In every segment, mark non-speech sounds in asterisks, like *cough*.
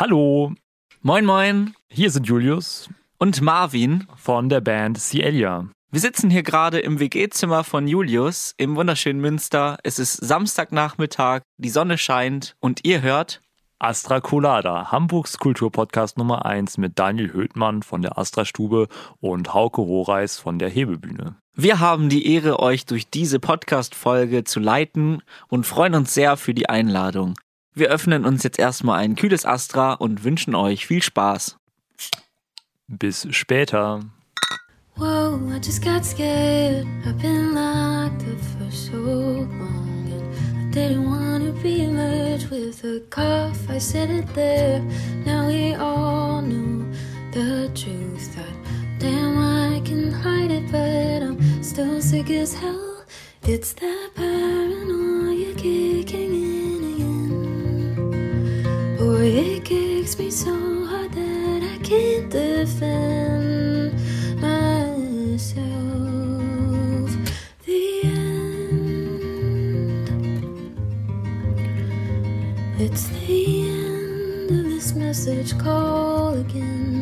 Hallo, Moin, moin. hier sind Julius Und Marvin. von der Band Cielia. Wir sitzen hier gerade im WG-Zimmer von Julius im wunderschönen Münster. Es ist Samstagnachmittag, die Sonne scheint und ihr hört. Astra Colada, Hamburgs Kulturpodcast Nummer 1 mit Daniel Höhtmann von der Astra Stube und Hauke Rohreis von der Hebebühne. Wir haben die Ehre, euch durch diese Podcast-Folge zu leiten und freuen uns sehr für die Einladung. Wir öffnen uns jetzt erstmal ein kühles Astra und wünschen euch viel Spaß. Bis später. Whoa, I just got scared. I've been locked up for so long. And I didn't want to be merged with a cough. I said it there. Now we all knew the truth. That damn, I can hide it, but I'm still sick as hell. It's that paranoia kicking in. Boy, it kicks me so hard that I can't defend myself. The end. It's the end of this message call again.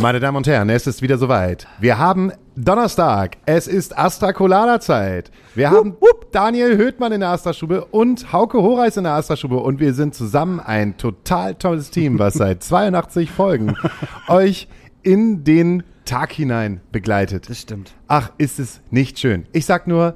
Meine Damen und Herren, es ist wieder soweit. Wir haben Donnerstag. Es ist Astra Colada Zeit. Wir haben Daniel Höhtmann in der Astra Stube und Hauke Horeis in der Astra Stube und wir sind zusammen ein total tolles Team, was seit *laughs* 82 Folgen euch in den Tag hinein begleitet. Das stimmt. Ach, ist es nicht schön. Ich sag nur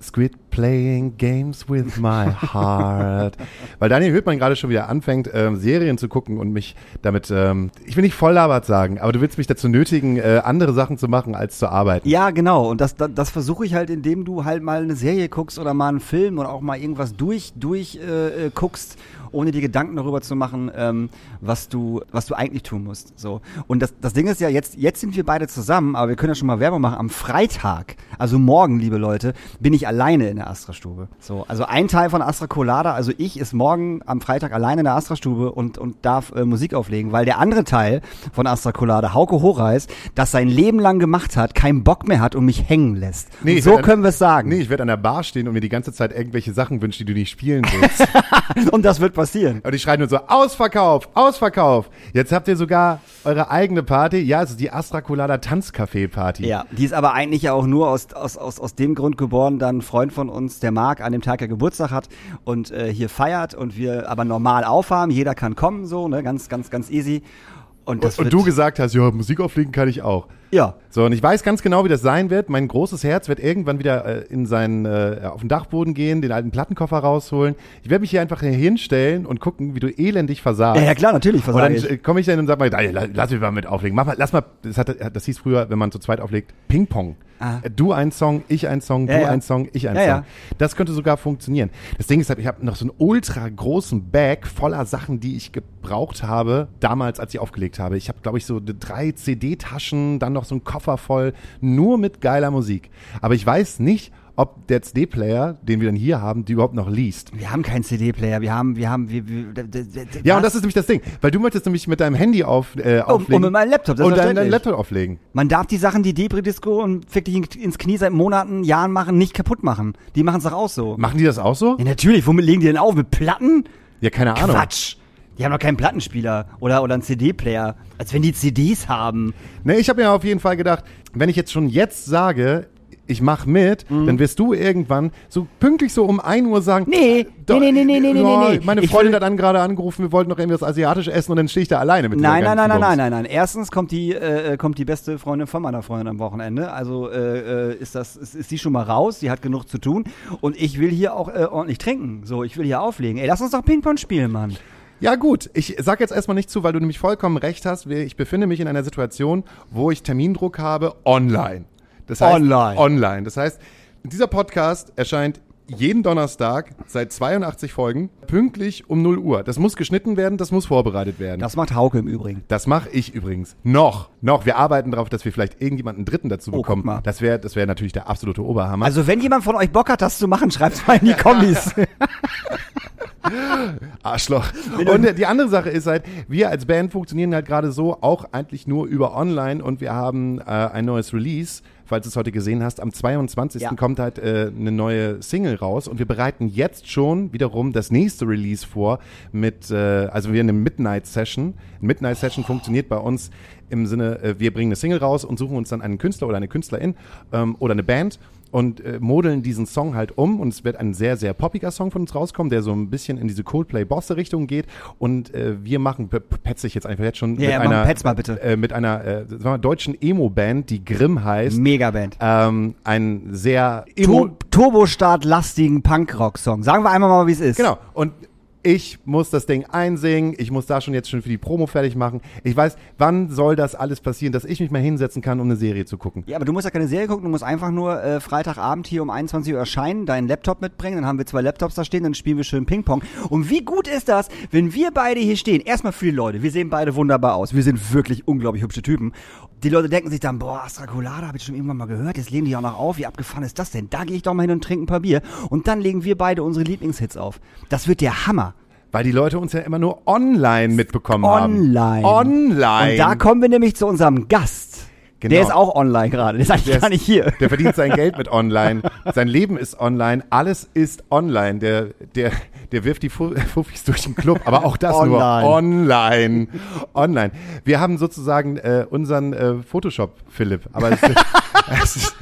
Squid playing games with my heart. *laughs* Weil Daniel Höhtmann gerade schon wieder anfängt, ähm, Serien zu gucken und mich damit, ähm, ich will nicht voll labert sagen, aber du willst mich dazu nötigen, äh, andere Sachen zu machen, als zu arbeiten. Ja, genau. Und das, das, das versuche ich halt, indem du halt mal eine Serie guckst oder mal einen Film oder auch mal irgendwas durch, durch äh, äh, guckst, ohne dir Gedanken darüber zu machen, ähm, was du, was du eigentlich tun musst. So. Und das, das Ding ist ja, jetzt, jetzt sind wir beide zusammen, aber wir können ja schon mal Werbung machen. Am Freitag, also morgen, liebe Leute, bin ich alleine in der Astra-Stube. So, also ein Teil von Astra Colada, also ich, ist morgen am Freitag alleine in der Astra-Stube und, und darf äh, Musik auflegen, weil der andere Teil von Astra Colada, Hauke Horeis, das sein Leben lang gemacht hat, keinen Bock mehr hat und mich hängen lässt. Nee, so an- können wir es sagen. Nee, ich werde an der Bar stehen und mir die ganze Zeit irgendwelche Sachen wünschen, die du nicht spielen willst. *laughs* Und das wird passieren. und ich schreie nur so, Ausverkauf, Ausverkauf. Jetzt habt ihr sogar eure eigene Party. Ja, es ist die Astra Colada Tanzcafé-Party. Ja, die ist aber eigentlich ja auch nur aus, aus, aus, aus dem Grund geboren, da ein Freund von uns, der Marc, an dem Tag ja Geburtstag hat und äh, hier feiert und wir aber normal aufhaben. Jeder kann kommen, so, ne, ganz, ganz, ganz easy. Und das Und, und du gesagt hast, ja, Musik auflegen kann ich auch. Ja, So, und ich weiß ganz genau, wie das sein wird. Mein großes Herz wird irgendwann wieder äh, in seinen, äh, auf den Dachboden gehen, den alten Plattenkoffer rausholen. Ich werde mich hier einfach hier hinstellen und gucken, wie du elendig versagst. ja, ja klar, natürlich Und dann äh, komme ich dann und sag mal, "Daniel, la- lass mich mal mit auflegen. Mach mal, lass mal, das, hat, das hieß früher, wenn man zu zweit auflegt, Ping-Pong. Ah. Äh, Du ein Song, ich ein Song, du ja. ein Song, ich ein Song. ja. Das könnte sogar funktionieren. Das Ding ist halt, ich habe noch so einen ultra großen Bag voller Sachen, die ich gebraucht habe, damals, als ich aufgelegt habe. Ich habe, glaube ich, so drei CD-Taschen, dann noch so einen Koffer voll, nur mit geiler Musik. Aber ich weiß nicht, ob der CD-Player, den wir dann hier haben, die überhaupt noch liest. Wir haben keinen CD-Player, wir haben, wir haben, wir, wir Ja, und was? das ist nämlich das Ding, weil du möchtest nämlich mit deinem Handy auf, äh, und, auflegen. und mit meinem Laptop, das und deinen, deinen. Laptop auflegen. Man darf die Sachen, die Debris-Disco und Fick dich in- ins Knie seit Monaten, Jahren machen, nicht kaputt machen. Die machen es doch auch so. Machen die das auch so? Ja, natürlich, womit legen die denn auf? Mit Platten? Ja, keine Ahnung. Quatsch. Die haben doch keinen Plattenspieler oder, oder einen CD-Player. Als wenn die CDs haben. Ne, ich habe mir auf jeden Fall gedacht, wenn ich jetzt schon jetzt sage, ich mach mit, Mhm. dann wirst du irgendwann so pünktlich so um 1 Uhr sagen, Nee, doch, nee, nee, nee, nee, nee, ja, nee, nee. Meine Freundin will- hat dann gerade angerufen, wir wollten noch irgendwas asiatisch essen und dann stehe ich da alleine mit Nein, nein, nein, nein, nein, nein, nein. Erstens kommt die, äh, kommt die beste Freundin von meiner Freundin am Wochenende. Also äh, äh, ist das, ist, ist sie schon mal raus. Sie hat genug zu tun. Und ich will hier auch äh, ordentlich trinken. So, ich will hier auflegen. Ey, lass uns doch Ping-Pong spielen, Mann. Ja gut, ich sag jetzt erstmal nicht zu, weil du nämlich vollkommen recht hast. Ich befinde mich in einer Situation, wo ich Termindruck habe online. Das heißt, Online. Online. Das heißt, dieser Podcast erscheint jeden Donnerstag seit 82 Folgen pünktlich um 0 Uhr. Das muss geschnitten werden, das muss vorbereitet werden. Das macht Hauke im Übrigen. Das mache ich übrigens. Noch. Noch. Wir arbeiten darauf, dass wir vielleicht irgendjemanden Dritten dazu Oh, bekommen. mal. Das wäre das wär natürlich der absolute Oberhammer. Also wenn jemand von euch Bock hat, das zu machen, schreibt's mal in die *laughs* Kommis. *laughs* *laughs* Arschloch. Und die andere Sache ist halt, wir als Band funktionieren halt gerade so auch eigentlich nur über online und wir haben äh, ein neues Release. Falls du es heute gesehen hast, am 22. Ja. kommt halt äh, eine neue Single raus und wir bereiten jetzt schon wiederum das nächste Release vor mit, äh, also wir eine Midnight Session. Midnight Session funktioniert bei uns im Sinne, äh, wir bringen eine Single raus und suchen uns dann einen Künstler oder eine Künstlerin ähm, oder eine Band und äh, modeln diesen Song halt um und es wird ein sehr, sehr poppiger Song von uns rauskommen, der so ein bisschen in diese Coldplay-Bosse-Richtung geht und äh, wir machen, petze ich jetzt einfach jetzt schon Ja, ja, mit, mach- einer, petz mal bitte. Äh, mit einer äh, sagen wir deutschen Emo-Band, die Grimm heißt, Megaband. ähm, ein sehr Emo... Tur Turbostart-lastigen Punkrock-Song. Sagen wir einmal mal, wie es ist. Genau. Und ich muss das Ding einsingen, ich muss da schon jetzt schon für die Promo fertig machen. Ich weiß, wann soll das alles passieren, dass ich mich mal hinsetzen kann, um eine Serie zu gucken. Ja, aber du musst ja keine Serie gucken, du musst einfach nur äh, Freitagabend hier um 21 Uhr erscheinen, deinen Laptop mitbringen, dann haben wir zwei Laptops da stehen, dann spielen wir schön Ping-Pong. Und wie gut ist das, wenn wir beide hier stehen? Erstmal für die Leute, wir sehen beide wunderbar aus, wir sind wirklich unglaublich hübsche Typen. Die Leute denken sich dann, boah, Astra Colada, habe ich schon irgendwann mal gehört, jetzt legen die auch noch auf, wie abgefahren ist das denn? Da gehe ich doch mal hin und trinke ein paar Bier. Und dann legen wir beide unsere Lieblingshits auf. Das wird der Hammer. Weil die Leute uns ja immer nur online mitbekommen Online. haben. Online. Und da kommen wir nämlich zu unserem Gast. Genau. Der ist auch online gerade, der ist eigentlich Der gar nicht hier. Der verdient sein Geld mit online. Sein Leben ist online. Alles ist online. Der, der, der wirft die Fu- *laughs* Fuffis durch den Club. Aber auch das nur Online. online. Online. Wir haben sozusagen äh, unseren äh, Photoshop, Philipp. Aber es, *laughs* es ist,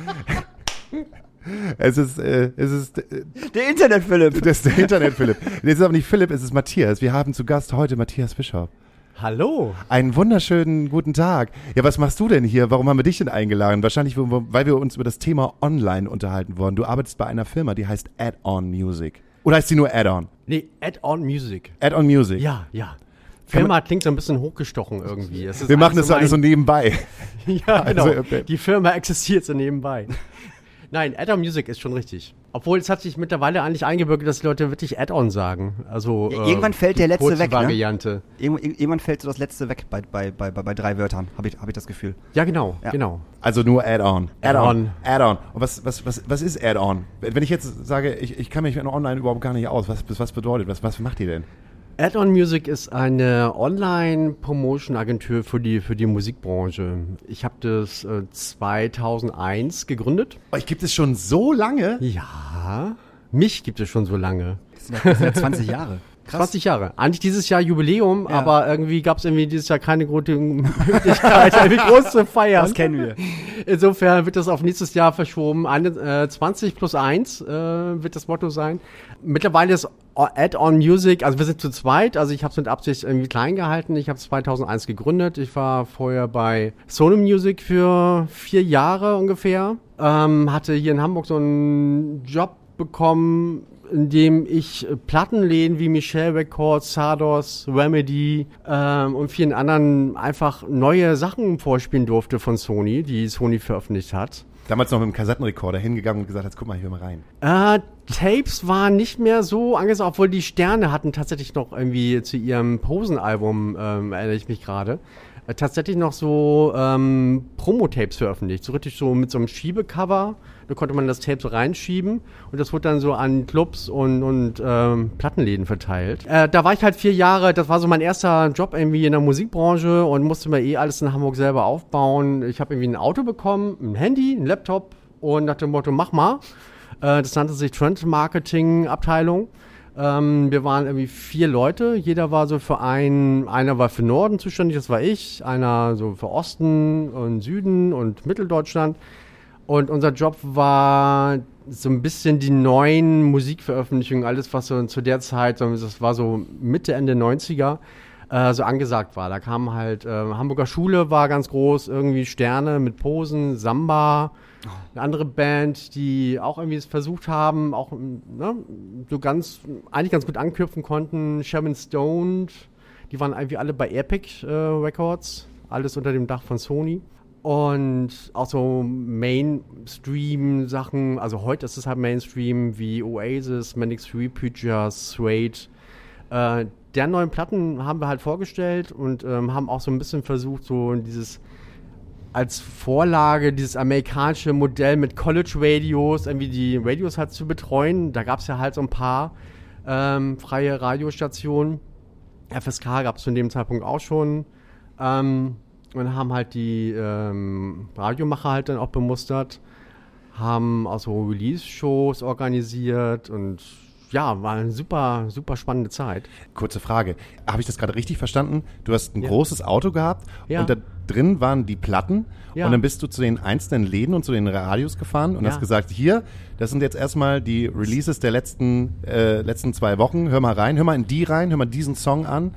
es ist, äh, es ist, äh, Der Internet-Philipp. das ist der Internet, Philipp. Das ist aber nicht Philipp, es ist Matthias. Wir haben zu Gast heute Matthias Bischof. Hallo. Einen wunderschönen guten Tag. Ja, was machst du denn hier? Warum haben wir dich denn eingeladen? Wahrscheinlich, weil wir uns über das Thema Online unterhalten wollen. Du arbeitest bei einer Firma, die heißt Add-on Music. Oder heißt die nur Add-on? Nee, Add-on Music. Add-on Music. Ja, ja. Firma klingt so ein bisschen hochgestochen irgendwie. Wir machen das so alles so nebenbei. *laughs* Ja, genau. Also, okay. Die Firma existiert so nebenbei. Nein, Add-on Music ist schon richtig. Obwohl es hat sich mittlerweile eigentlich eingebürgert, dass die Leute wirklich Add-on sagen. Also Ja, äh, irgendwann fällt der letzte weg, ne? Variante. Irgend- Irgendwann fällt so das letzte weg bei, bei, bei, bei, drei Wörtern, habe ich, hab ich das Gefühl. Ja, genau, Ja. genau. Also nur Add-on. Add-on. Add-on. Und was, was, was, was ist Add-on? Wenn ich jetzt sage, ich, ich kann mich mit online überhaupt gar nicht aus, was, was bedeutet, was, was macht ihr denn? Add-on Music ist eine Online-Promotion-Agentur für die, für die Musikbranche. Ich habe das äh, 2001 gegründet. Euch gibt es schon so lange? Ja, mich gibt es schon so lange. Das sind ja, das sind ja 20 *laughs* Jahre. 20 Jahre. Eigentlich dieses Jahr Jubiläum, aber irgendwie gab es irgendwie dieses Jahr keine gute *laughs* Möglichkeit, irgendwie groß zu feiern. Das kennen wir. Insofern wird das auf nächstes Jahr verschoben. Eine, äh, 20 plus 1 äh, wird das Motto sein. Mittlerweile ist Add-on Music, also wir sind zu zweit, also ich habe es mit Absicht irgendwie klein gehalten. Ich habe 2001 gegründet. Ich war vorher bei Sony Music für vier Jahre ungefähr. Ähm, hatte hier in Hamburg so einen Job bekommen, in dem ich äh, Plattenläden wie Michelle Records, Sardos, Remedy ähm, und vielen anderen einfach neue Sachen vorspielen durfte von Sony, die Sony veröffentlicht hat. Damals noch mit dem Kassettenrekorder hingegangen und gesagt, jetzt guck mal, hier mal rein. Äh, Tapes waren nicht mehr so angesagt, obwohl die Sterne hatten tatsächlich noch irgendwie zu ihrem Posen-Album, ähm, erinnere ich mich gerade, äh, tatsächlich noch so ähm, Promo-Tapes veröffentlicht. So richtig so mit so einem Schiebecover. Da konnte man das Tape so reinschieben und das wurde dann so an Clubs und, und ähm, Plattenläden verteilt. Äh, da war ich halt vier Jahre, das war so mein erster Job irgendwie in der Musikbranche und musste mir eh alles in Hamburg selber aufbauen. Ich habe irgendwie ein Auto bekommen, ein Handy, ein Laptop und nach dem Motto, mach mal. Äh, das nannte sich Trend Marketing Abteilung. Ähm, wir waren irgendwie vier Leute. Jeder war so für einen, einer war für Norden zuständig, das war ich, einer so für Osten und Süden und Mitteldeutschland. Und unser Job war so ein bisschen die neuen Musikveröffentlichungen, alles was so zu der Zeit, das war so Mitte, Ende 90er, äh, so angesagt war. Da kam halt, äh, Hamburger Schule war ganz groß, irgendwie Sterne mit Posen, Samba, eine andere Band, die auch irgendwie es versucht haben, auch ne, so ganz, eigentlich ganz gut anknüpfen konnten. Sherman Stoned, die waren irgendwie alle bei Epic äh, Records, alles unter dem Dach von Sony. Und auch so Mainstream-Sachen, also heute ist es halt Mainstream wie Oasis, Manic Street Preachers, Suede. Äh, der neuen Platten haben wir halt vorgestellt und ähm, haben auch so ein bisschen versucht, so dieses als Vorlage dieses amerikanische Modell mit College-Radios, irgendwie die Radios halt zu betreuen. Da gab es ja halt so ein paar. Äh, ähm, freie Radiostation. FSK gab es zu dem Zeitpunkt auch schon. Ähm, und haben halt die ähm, Radiomacher halt dann auch bemustert, haben also Release-Shows organisiert und ja, war eine super, super spannende Zeit. Kurze Frage. Habe ich das gerade richtig verstanden? Du hast ein Ja. großes Auto gehabt Ja. und da drin waren die Platten Ja. und dann bist du zu den einzelnen Läden und zu den Radios gefahren und hast gesagt, hier, das sind jetzt erstmal die Releases der letzten, äh, letzten zwei Wochen. Hör mal rein, hör mal in die rein, hör mal diesen Song an.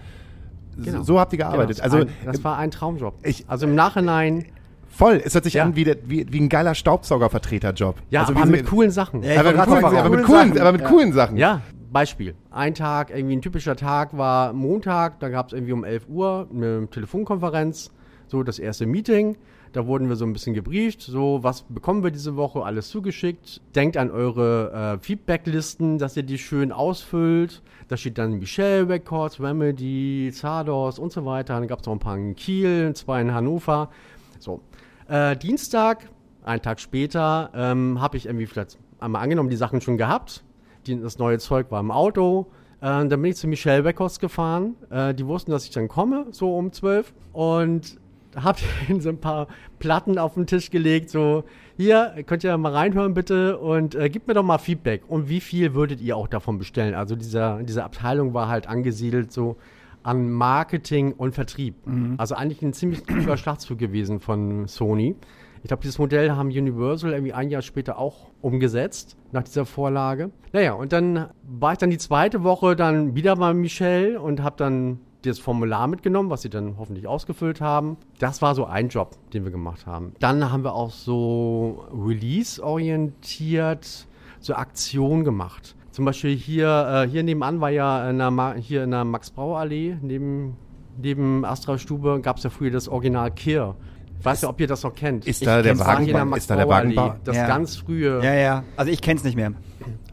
Genau. So habt ihr gearbeitet. Genau, also ein, das war ein Traumjob. ich- also im Nachhinein, voll, es hört sich Ja. an wie, wie, wie ein geiler Staubsaugervertreterjob. ja, also aber wie mit coolen Sachen. Ja, aber, mit coolen, aber, mit coolen coolen, Sachen. aber mit Ja. coolen Sachen. Ja, Beispiel. Ein Tag, irgendwie ein typischer Tag war Montag, da gab es irgendwie um 11 Uhr eine Telefonkonferenz, so das erste Meeting. Da wurden wir so ein bisschen gebrieft, so was bekommen wir diese Woche, alles zugeschickt. Denkt an eure äh, Feedbacklisten, dass ihr die schön ausfüllt. Da steht dann Michelle Records, Remedy, Zardos und so weiter. Dann gab es noch ein paar in Kiel, zwei in Hannover. So. Äh, Dienstag, einen Tag später, ähm, habe ich irgendwie vielleicht einmal angenommen, die Sachen schon gehabt. Die, das neue Zeug war im Auto. Äh, dann bin ich zu Michelle Records gefahren. Äh, die wussten, dass ich dann komme, so um 12. Und hab *laughs* ihnen so ein paar Platten auf den Tisch gelegt, so, hier, könnt ihr mal reinhören bitte und äh, gebt mir doch mal Feedback. Und wie viel würdet ihr auch davon bestellen? Also dieser, diese Abteilung war halt angesiedelt so an Marketing und Vertrieb. Also eigentlich ein ziemlich cooler Schlachtzug gewesen von Sony. Ich glaube, dieses Modell haben Universal irgendwie ein Jahr später auch umgesetzt, nach dieser Vorlage. Naja, und dann war ich dann die zweite Woche dann wieder bei Michelle und habe dann das Formular mitgenommen, was sie dann hoffentlich ausgefüllt haben. Das war so ein Job, den wir gemacht haben. Dann haben wir auch so Release-orientiert so Aktionen gemacht. Zum Beispiel hier, äh, hier nebenan war ja in der, hier in der Max-Brauer-Allee, neben, neben Astra-Stube, gab es ja früher das Original Kier. Ich weiß ja, ob ihr das noch kennt. Ist da der kenn's, war hier in Wagenbau? Ist da der Wagenbau? Das Ja. ganz frühe, Ja, ja. Also ich kenn's nicht mehr.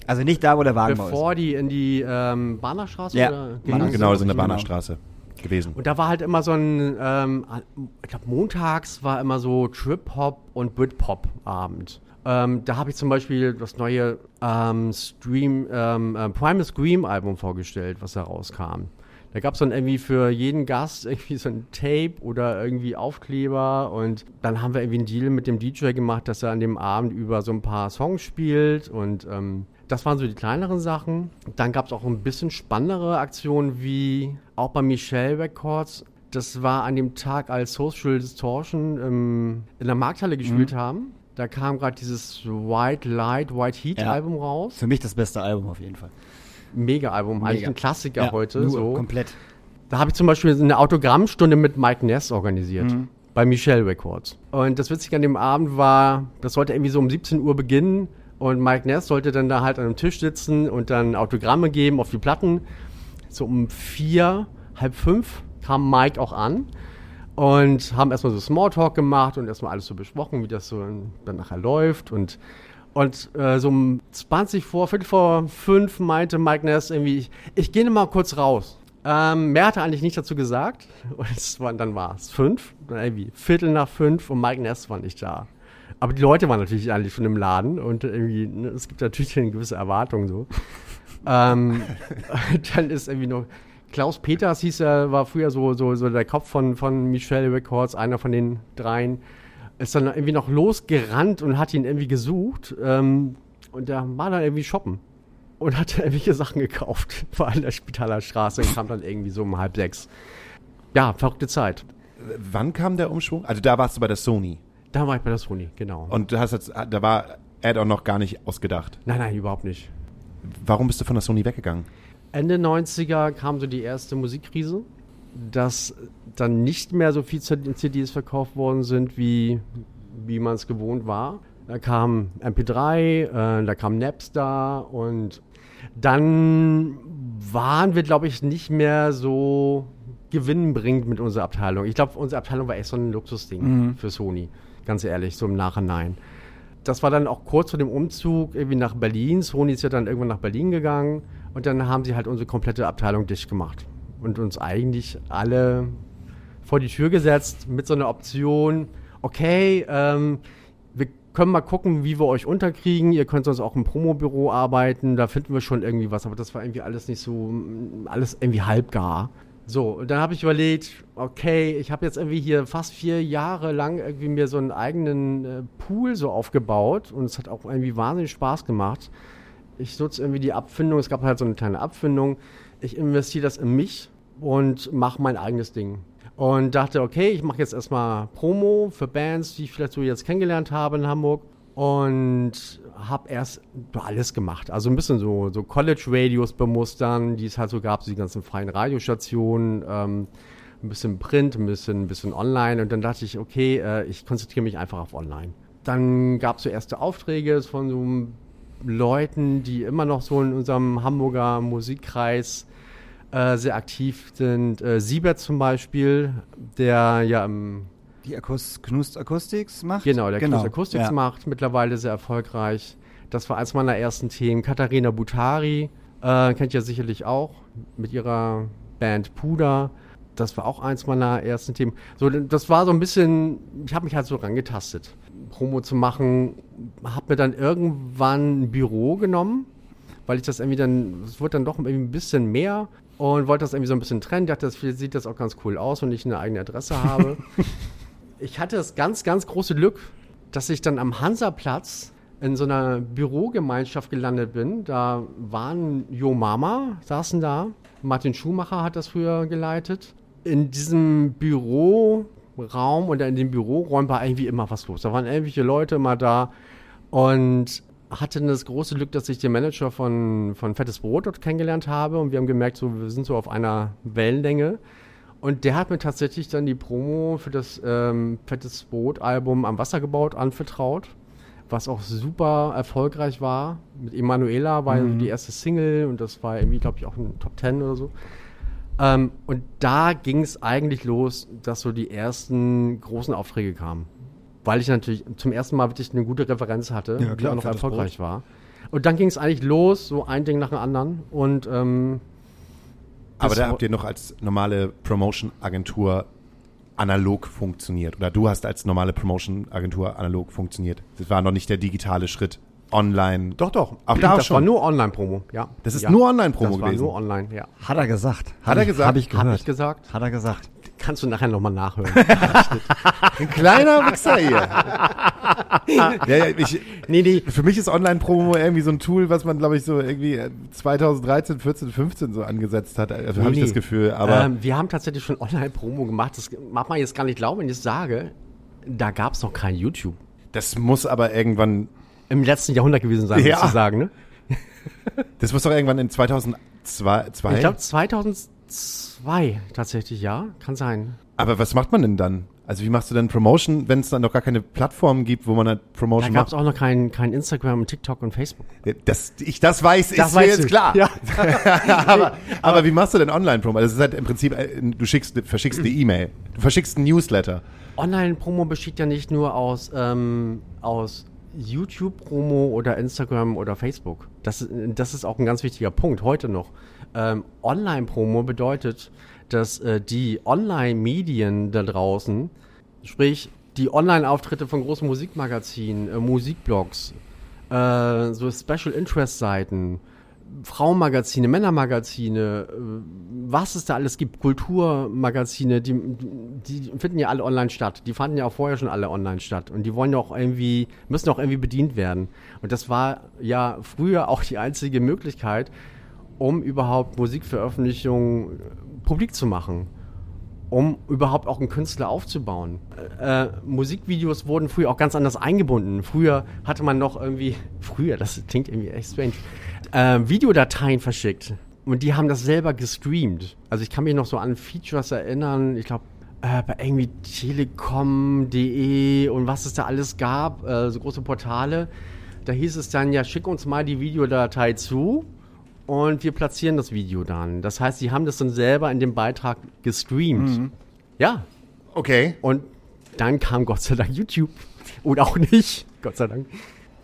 Also nicht da, wo der Wagenbau bevor ist. die in die ähm, Bahnerstraße Ja. oder Genau, Genau, genau, das in der Genau. Bahnerstraße gewesen. Und da war halt immer so ein, ähm, ich glaube, montags war immer so Trip-Hop und Britpop-Abend. Ähm, da habe ich zum Beispiel das neue ähm, Stream, ähm, äh, Primal Scream-Album vorgestellt, was da rauskam. Da gab es dann irgendwie für jeden Gast irgendwie so ein Tape oder irgendwie Aufkleber und dann haben wir irgendwie einen Deal mit dem DJ gemacht, dass er an dem Abend über so ein paar Songs spielt und ähm, das waren so die kleineren Sachen. Dann gab es auch ein bisschen spannendere Aktionen wie auch bei Michelle Records. Das war an dem Tag, als Social Distortion ähm, in der Markthalle gespielt haben. Da kam gerade dieses White Light, White Heat Ja. Album raus. Für mich das beste Album auf jeden Fall. Mega-Album, eigentlich Mega. ein Klassiker Ja, heute. so. komplett. Da habe ich zum Beispiel eine Autogrammstunde mit Mike Ness organisiert. Bei Michelle Records. Und das Witzige an dem Abend war, das sollte irgendwie so um 17 Uhr beginnen. Und Mike Ness sollte dann da halt an einem Tisch sitzen und dann Autogramme geben auf die Platten. So um vier, halb fünf kam Mike auch an. Und haben erstmal so Smalltalk gemacht und erstmal alles so besprochen, wie das so dann nachher läuft. Und, und äh, so um 20 vor, Viertel vor fünf meinte Mike Ness irgendwie, ich, ich gehe mal kurz raus. Ähm, mehr hat er eigentlich nicht dazu gesagt. Und war, dann war es fünf, dann irgendwie Viertel nach fünf und Mike Ness war nicht da. Aber die Leute waren natürlich eigentlich schon im Laden und irgendwie, ne, es gibt natürlich eine gewisse Erwartung so. *laughs* ähm, *laughs* dann ist irgendwie noch Klaus Peters hieß er, war früher so, so, so der Kopf von, von Michelle Records, einer von den dreien. Ist dann irgendwie noch losgerannt und hat ihn irgendwie gesucht. Ähm, und der war dann irgendwie shoppen. Und hat *laughs* irgendwelche Sachen gekauft. *laughs* Vor allem der Spitaler Straße und kam dann irgendwie so um halb sechs. Ja, verrückte Zeit. Wann kam der Umschwung? Also da warst du bei der Sony. Da war ich bei der Sony, genau. Und du hast jetzt, da war Add-on noch gar nicht ausgedacht. nein, nein, überhaupt nicht. Warum bist du von der Sony weggegangen? Ende 90er kam so die erste Musikkrise, dass dann nicht mehr so viel CDs verkauft worden sind, wie, wie man es gewohnt war. Da kam MP3, äh, da kam Napster und dann waren wir, glaube ich, nicht mehr so gewinnbringend mit unserer Abteilung. Ich glaube, unsere Abteilung war echt so ein Luxusding für Sony, ganz ehrlich, so im Nachhinein. Das war dann auch kurz vor dem Umzug irgendwie nach Berlin. Sony ist ja dann irgendwann nach Berlin gegangen und dann haben sie halt unsere komplette Abteilung dicht gemacht und uns eigentlich alle vor die Tür gesetzt mit so einer Option, okay, ähm, wir können mal gucken, wie wir euch unterkriegen. Ihr könnt sonst auch im Promobüro arbeiten, da finden wir schon irgendwie was. Aber das war irgendwie alles nicht so, alles irgendwie halbgar. So, und dann habe ich überlegt, okay, ich habe jetzt irgendwie hier fast vier Jahre lang irgendwie mir so einen eigenen äh, Pool so aufgebaut und es hat auch irgendwie wahnsinnig Spaß gemacht. Ich nutze irgendwie die Abfindung, es gab halt so eine kleine Abfindung. Ich investiere das in mich und mache mein eigenes Ding. Und dachte, okay, ich mache jetzt erstmal Promo für Bands, die ich vielleicht so jetzt kennengelernt habe in Hamburg. Und habe erst alles gemacht. Also ein bisschen so, so College-Radios bemustern, die es halt so gab, so die ganzen freien Radiostationen, ähm, ein bisschen Print, ein bisschen, ein bisschen Online. Und dann dachte ich, okay, äh, ich konzentriere mich einfach auf Online. Dann gab es so erste Aufträge von so Leuten, die immer noch so in unserem Hamburger Musikkreis äh, sehr aktiv sind. Äh, Siebert zum Beispiel, der ja im Die Akus Knust Acoustics macht? Genau, der genau. Acoustics ja. macht, mittlerweile sehr erfolgreich. Das war eins meiner ersten Themen. Katharina Butari, äh, kennt ihr sicherlich auch, mit ihrer Band Puder. Das war auch eins meiner ersten Themen. So, das war so ein bisschen, ich habe mich halt so rangetastet, Promo zu machen. Habe mir dann irgendwann ein Büro genommen, weil ich das irgendwie dann, es wurde dann doch irgendwie ein bisschen mehr und wollte das irgendwie so ein bisschen trennen. Ich dachte, das sieht das auch ganz cool aus und ich eine eigene Adresse habe. *laughs* ich hatte das ganz, ganz große Glück, dass ich dann am Hansaplatz in so einer Bürogemeinschaft gelandet bin. Da waren Jo Mama, saßen da. Martin Schumacher hat das früher geleitet. In diesem Büroraum oder in den Büroräumen war irgendwie immer was los. Da waren irgendwelche Leute immer da und hatte das große Glück, dass ich den Manager von, von Fettes Brot dort kennengelernt habe und wir haben gemerkt, so, wir sind so auf einer Wellenlänge. Und der hat mir tatsächlich dann die Promo für das ähm, Fettes Brot-Album am Wasser gebaut anvertraut, was auch super erfolgreich war. Mit Emanuela war Mhm. die erste Single und das war irgendwie, glaube ich, auch ein Top Ten oder so. Ähm, und da ging es eigentlich los, dass so die ersten großen Aufträge kamen. Weil ich natürlich zum ersten Mal wirklich eine gute Referenz hatte, Ja, die klar, auch noch erfolgreich war. Und dann ging es eigentlich los, so ein Ding nach dem anderen. Und ähm, Aber da habt ihr noch als normale Promotion-Agentur analog funktioniert. Oder du hast als normale Promotion-Agentur analog funktioniert. Das war noch nicht der digitale Schritt. Online. Doch, doch. Auch da das schon. war nur Online-Promo, ja. Das ist ja. nur Online-Promo Das war gewesen. nur online, ja. Hat er gesagt. Hat er ich- gesagt? Hab ich gehört. Hab ich gesagt. Hat er gesagt. Kannst du nachher nochmal nachhören. Ein kleiner Wichser hier. *laughs* ja, ich, nee, nee. für mich ist Online-Promo irgendwie so ein Tool, was man, glaube ich, so irgendwie äh, 2013, 14, 15 so angesetzt hat. Also habe ich Nee, das Gefühl. Aber ähm, wir haben tatsächlich schon Online-Promo gemacht. Das mag man jetzt gar nicht glauben, wenn ich es sage. Da gab es noch kein YouTube. das muss aber irgendwann, Im letzten Jahrhundert gewesen sein, Ja. sozusagen. Ne? das muss doch irgendwann in 2002, zwei? Ich glaube 2002 tatsächlich, ja. Kann sein. aber was macht man denn dann? Also wie machst du denn Promotion, wenn es dann noch gar keine Plattform gibt, wo man halt Da Promotion gab es macht? auch noch kein, kein Instagram, TikTok und Facebook. Das, ich, das weiß, Das ist mir jetzt du. klar. Ja. *laughs* aber, aber wie machst du denn Online-Promo? Das ist halt im Prinzip, äh, du schickst, verschickst eine E-Mail, du verschickst ein Newsletter. Online-Promo besteht ja nicht nur aus, ähm, aus YouTube-Promo oder Instagram oder Facebook. Das, das ist auch ein ganz wichtiger Punkt heute noch. Ähm, Online-Promo bedeutet, dass äh, die Online-Medien da draußen, sprich die Online-Auftritte von großen Musikmagazinen, äh, Musikblogs, äh, so Special Interest-Seiten, Frauenmagazine, Männermagazine, äh, was es da alles gibt, Kulturmagazine, die, die finden ja alle online statt. Die fanden ja auch vorher schon alle online statt. Und die wollen ja auch irgendwie, müssen auch irgendwie bedient werden. Und das war ja früher auch die einzige Möglichkeit, um überhaupt Musikveröffentlichungen äh, publik zu machen um überhaupt auch einen Künstler aufzubauen. Äh, äh, Musikvideos wurden früher auch ganz anders eingebunden. Früher hatte man noch irgendwie, *laughs* früher, das klingt irgendwie echt strange, äh, Videodateien verschickt. Und die haben das selber gestreamt. Also ich kann mich noch so an Features erinnern, ich glaube, äh, bei irgendwie telekom.de und was es da alles gab, so große Portale. Da hieß es dann, ja, schick uns mal die Videodatei zu und wir platzieren das Video dann. Das heißt, sie haben das dann selber in dem Beitrag gestreamt. Ja. Okay. Und dann kam Gott sei Dank YouTube. Oder auch nicht. Gott sei Dank.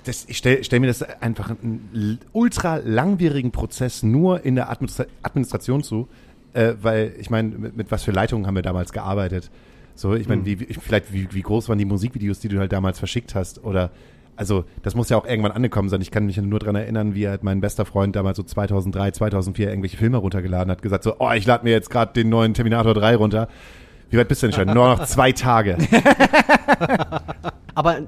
Das, ich stelle stell mir das einfach einen ultra langwierigen Prozess nur in der Administra Administration zu, äh, weil ich meine, mit, mit was für Leitungen haben wir damals gearbeitet? So, ich meine, wie, wie, vielleicht wie, wie groß waren die Musikvideos, die du halt damals verschickt hast? Oder also das muss ja auch irgendwann angekommen sein. Ich kann mich nur daran erinnern, wie halt mein bester Freund damals so 2003, 2004 irgendwelche Filme runtergeladen hat, gesagt so, oh, ich lade mir jetzt gerade den neuen Terminator 3 runter. Wie weit bist du denn schon? Nur noch zwei Tage. *laughs* Aber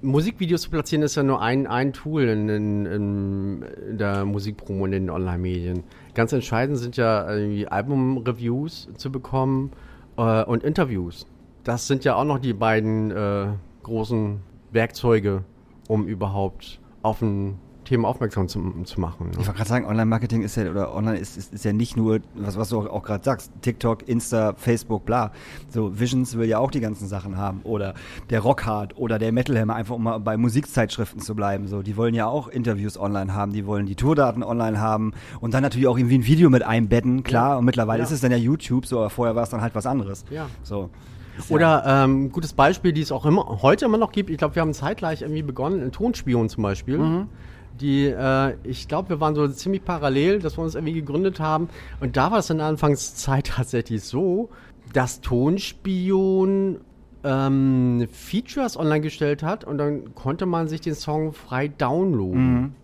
Musikvideos zu platzieren ist ja nur ein, ein Tool in, in, in der Musikpromo in den Online-Medien. Ganz entscheidend sind ja irgendwie Album-Reviews zu bekommen äh, und Interviews. Das sind ja auch noch die beiden äh, großen Werkzeuge, um überhaupt auf ein Thema aufmerksam zu, zu machen. Ne? Ich wollte gerade sagen, Online-Marketing ist ja, oder Online ist, ist, ist ja nicht nur, was, was du auch, auch gerade sagst, TikTok, Insta, Facebook, bla. So, Visions will ja auch die ganzen Sachen haben. Oder der Rockhard oder der Metalhammer, einfach um mal bei Musikzeitschriften zu bleiben. So, die wollen ja auch Interviews online haben, die wollen die Tourdaten online haben und dann natürlich auch irgendwie ein Video mit einbetten, klar. Ja. Und mittlerweile Ja. ist es dann ja YouTube, so, aber vorher war es dann halt was anderes. Ja. So. Oder ähm, gutes Beispiel, die es auch immer heute immer noch gibt. Ich glaube, wir haben zeitgleich irgendwie begonnen, in Tonspion zum Beispiel. Die, äh, ich glaube, wir waren so ziemlich parallel, dass wir uns irgendwie gegründet haben. Und da war es in der Anfangszeit *laughs* tatsächlich so, dass Tonspion ähm, Features online gestellt hat und dann konnte man sich den Song frei downloaden.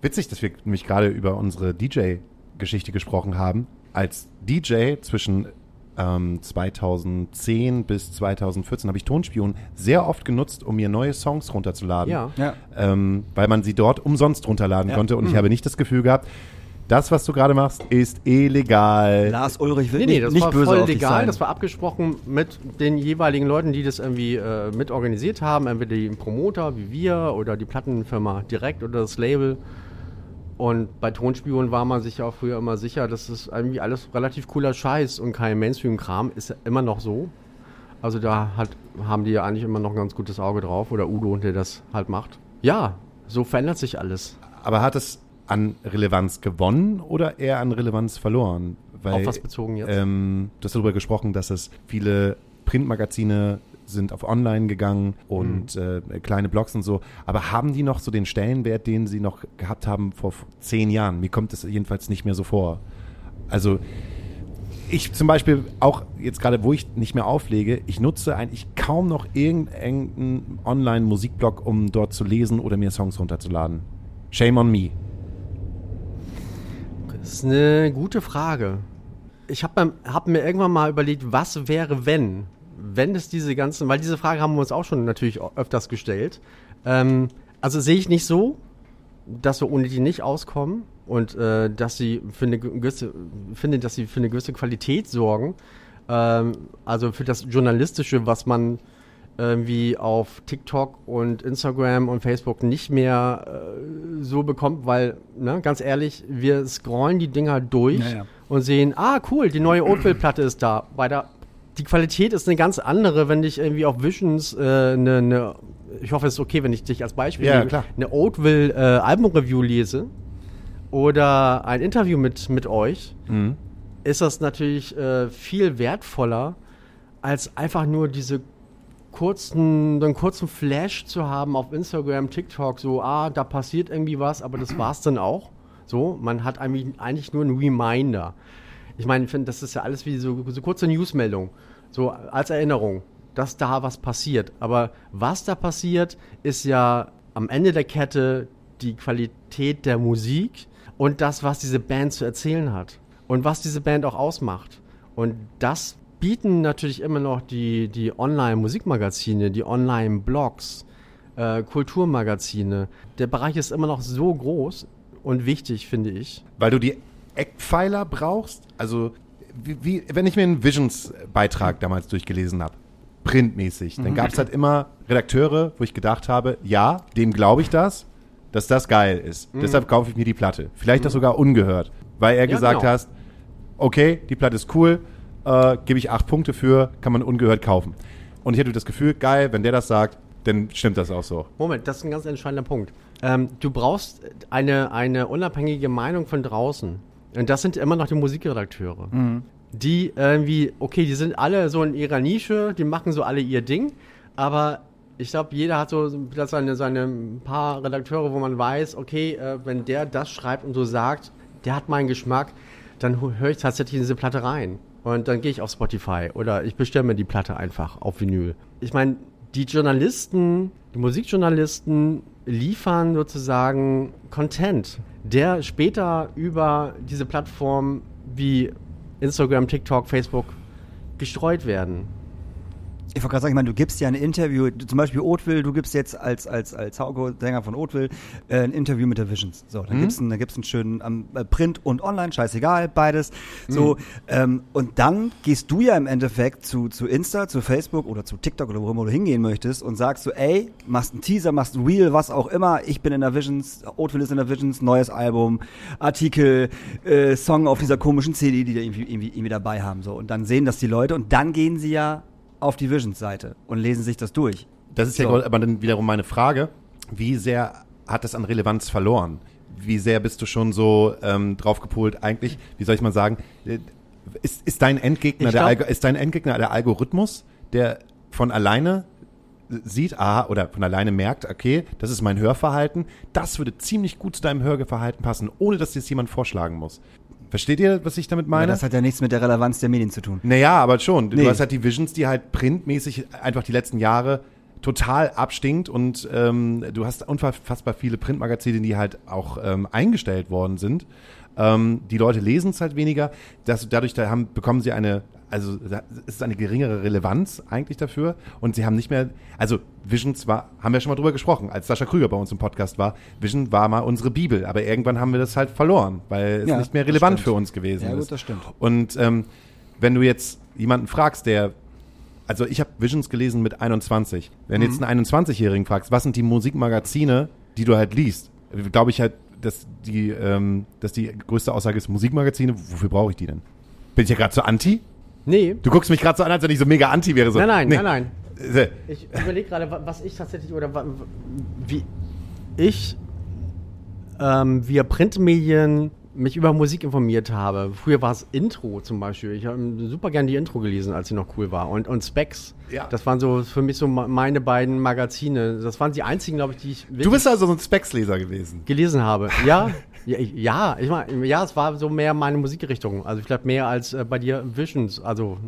Witzig, dass wir nämlich gerade über unsere DJ-Geschichte gesprochen haben. Als DJ zwischen ähm, 2010 bis 2014 habe ich Tonspion sehr oft genutzt, um mir neue Songs runterzuladen. Ja. Ja. ähm, weil man sie dort umsonst runterladen konnte. Und ich habe nicht das Gefühl gehabt, das, was du gerade machst, ist illegal. Lars Ulrich will Nee, nee, nicht, das nicht war böse voll auf dich legal. sein. Das war abgesprochen mit den jeweiligen Leuten, die das irgendwie äh, mit organisiert haben. Entweder die Promoter wie wir oder die Plattenfirma direkt oder das Label. Und bei Tonspion war man sich ja auch früher immer sicher, das ist irgendwie alles relativ cooler Scheiß und kein Mainstream-Kram. Ist ja immer noch so. Also da hat, haben die ja eigentlich immer noch ein ganz gutes Auge drauf. Oder Udo, der das halt macht. Ja, so verändert sich alles. Aber hat es an Relevanz gewonnen oder eher an Relevanz verloren? Weil, Auf was bezogen jetzt? Ähm, du hast darüber gesprochen, dass es viele Printmagazine sind auf Online gegangen und Mhm. äh, kleine Blogs und so. Aber haben die noch so den Stellenwert, den sie noch gehabt haben vor zehn Jahren? Mir kommt es jedenfalls nicht mehr so vor. Also ich zum Beispiel auch jetzt gerade, wo ich nicht mehr auflege, ich nutze eigentlich kaum noch irgendeinen Online-Musikblog, um dort zu lesen oder mir Songs runterzuladen. Shame on me. Das ist eine gute Frage. Ich habe hab mir irgendwann mal überlegt, was wäre, wenn? Wenn es diese ganzen, weil diese Frage haben wir uns auch schon natürlich öfters gestellt. Ähm, also sehe ich nicht so, dass wir ohne die nicht auskommen und äh, dass sie für eine gewisse, finde, dass sie für eine gewisse Qualität sorgen. Ähm, also für das Journalistische, was man irgendwie auf TikTok und Instagram und Facebook nicht mehr äh, so bekommt, weil, ne, ganz ehrlich, wir scrollen die Dinger durch Ja, ja. und sehen, ah, cool, die neue Oatville-Platte ist da. Bei der, die Qualität ist eine ganz andere, wenn ich irgendwie auf Visions äh, eine, eine, ich hoffe, es ist okay, wenn ich dich als Beispiel Ja, nehme, eine Oatville äh, Album-Review lese oder ein Interview mit, mit euch, Mhm. ist das natürlich äh, viel wertvoller, als einfach nur diese kurzen, einen kurzen Flash zu haben auf Instagram, TikTok, so, ah, da passiert irgendwie was, aber das war's dann auch. So, man hat eigentlich, eigentlich nur einen Reminder. Ich meine, ich finde, das ist ja alles wie so, so kurze Newsmeldung, so als Erinnerung, dass da was passiert. Aber was da passiert, ist ja am Ende der Kette die Qualität der Musik und das, was diese Band zu erzählen hat und was diese Band auch ausmacht. Und das bieten natürlich immer noch die, die Online-Musikmagazine, die Online-Blogs, äh, Kulturmagazine. Der Bereich ist immer noch so groß und wichtig, finde ich. Weil du die Eckpfeiler brauchst? Also, wie, wie, wenn ich mir einen Visions-Beitrag damals durchgelesen habe, printmäßig, dann gab es halt immer Redakteure, wo ich gedacht habe, ja, dem glaube ich das, dass das geil ist. Deshalb kaufe ich mir die Platte. Vielleicht das sogar ungehört, weil er Ja, gesagt genau. hast, okay, die Platte ist cool, äh, gebe ich acht Punkte für, kann man ungehört kaufen. Und ich hatte das Gefühl, geil, wenn der das sagt, dann stimmt das auch so. Moment, das ist ein ganz entscheidender Punkt. Ähm, du brauchst eine, eine unabhängige Meinung von draußen. Und das sind immer noch die Musikredakteure. Die irgendwie, okay, die sind alle so in ihrer Nische, die machen so alle ihr Ding, aber ich glaube, jeder hat so seine, seine paar Redakteure, wo man weiß, okay, äh, wenn der das schreibt und so sagt, der hat meinen Geschmack, dann höre ich tatsächlich in diese Platte rein. Und dann gehe ich auf Spotify oder ich bestelle mir die Platte einfach auf Vinyl. Ich meine, die Journalisten, Die Musikjournalisten liefern sozusagen Content, der später über diese Plattformen wie Instagram, TikTok, Facebook gestreut werden. Ich wollte gerade sagen, ich meine, du gibst ja ein Interview, zum Beispiel Oatville, du gibst jetzt als, als, als Hauke, Sänger von Oatville, äh, ein Interview mit der Visions. So, dann gibt's einen, dann gibt's einen schönen ähm, äh, Print und online, scheißegal, beides. So, ähm, und dann gehst du ja im Endeffekt zu, zu Insta, zu Facebook oder zu TikTok oder wo immer du hingehen möchtest und sagst so, ey, machst einen Teaser, machst ein Reel, was auch immer, ich bin in der Visions, Oatville ist in der Visions, neues Album, Artikel, äh, Song auf dieser komischen CD, die da irgendwie, irgendwie, irgendwie dabei haben. So, und dann sehen das die Leute und dann gehen sie ja auf die Visions-Seite und lesen sich das durch. Das ist ja So. aber dann wiederum meine Frage. Wie sehr hat das an Relevanz verloren? Wie sehr bist du schon so ähm, drauf gepolt? Eigentlich, wie soll ich mal sagen, äh, ist, ist, dein Endgegner Ich der glaub- Algo, ist dein Endgegner der Algorithmus, der von alleine sieht, aha, oder von alleine merkt, okay, das ist mein Hörverhalten, das würde ziemlich gut zu deinem Hörverhalten passen, ohne dass dir das jemand vorschlagen muss. Versteht ihr, was ich damit meine? das hat ja nichts mit der Relevanz der Medien zu tun. Naja, aber schon. Du Nee. hast halt die Visions, die halt printmäßig einfach die letzten Jahre total abstinkt und ähm, du hast unfassbar viele Printmagazine, die halt auch ähm, eingestellt worden sind. Ähm, die Leute lesen es halt weniger. Das, dadurch da haben, bekommen sie eine, also es ist eine geringere Relevanz eigentlich dafür und sie haben nicht mehr, also Visions war, haben wir schon mal drüber gesprochen, als Sascha Krüger bei uns im Podcast war, Vision war mal unsere Bibel, aber irgendwann haben wir das halt verloren, weil es Ja, nicht mehr relevant für uns gewesen Ja, gut, ist. das stimmt. Und ähm, wenn du jetzt jemanden fragst, der, also ich habe Visions gelesen mit 21. Wenn du jetzt einen 21-Jährigen fragst, was sind die Musikmagazine, die du halt liest, glaube ich halt, dass die, ähm, dass die größte Aussage ist Musikmagazine. Wofür brauche ich die denn? Bin ich ja gerade so anti? Nee. Du guckst mich gerade so an, als wenn ich so mega anti wäre. So. Nein, nein, Nee. nein, nein. Äh, Ich überlege gerade, wa- was ich tatsächlich oder wie ich ähm, via Printmedien mich über Musik informiert habe. Früher war es Intro zum Beispiel. Ich habe super gern die Intro gelesen, als sie noch cool war. Und, und Specs. Ja. Das waren so für mich so meine beiden Magazine. Das waren die einzigen, glaube ich, die ich Du bist also so ein Specs-Leser gewesen. gelesen habe. Ja, *laughs* ja, ich, ja, ich meine, ja, es war so mehr meine Musikrichtung. Also ich glaube mehr als äh, bei dir Visions. Also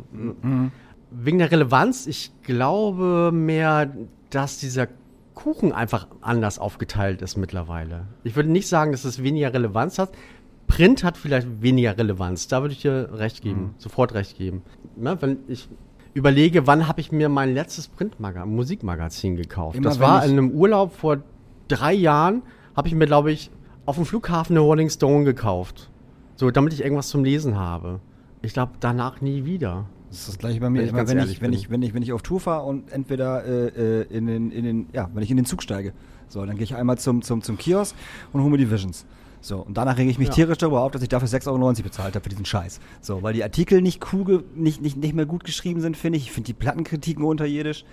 wegen der Relevanz, ich glaube mehr, dass dieser Kuchen einfach anders aufgeteilt ist mittlerweile. Ich würde nicht sagen, dass es weniger Relevanz hat. Print hat vielleicht weniger Relevanz. Da würde ich dir recht geben, sofort recht geben. Ne, wenn ich überlege, wann habe ich mir mein letztes Printmaga Musikmagazin gekauft? Immer das war in einem Urlaub vor drei Jahren, habe ich mir, glaube ich, auf dem Flughafen eine Rolling Stone gekauft. So, damit ich irgendwas zum Lesen habe. Ich glaube, danach nie wieder. Das ist das gleiche bei Wenn mir. ich Immer ganz wenn, ich, wenn, ich, wenn, ich, wenn ich auf Tour fahre und entweder äh, äh, in, den, in den, ja, wenn ich in den Zug steige, so, dann gehe ich einmal zum, zum, zum Kiosk und hole mir die Visions. So, und danach rege ich mich Ja. tierisch darüber auf, dass ich dafür 6,90 Euro bezahlt habe für diesen Scheiß. So, weil die Artikel nicht cool, nicht, nicht, nicht mehr gut geschrieben sind, finde ich. Ich finde die Plattenkritiken unterirdisch.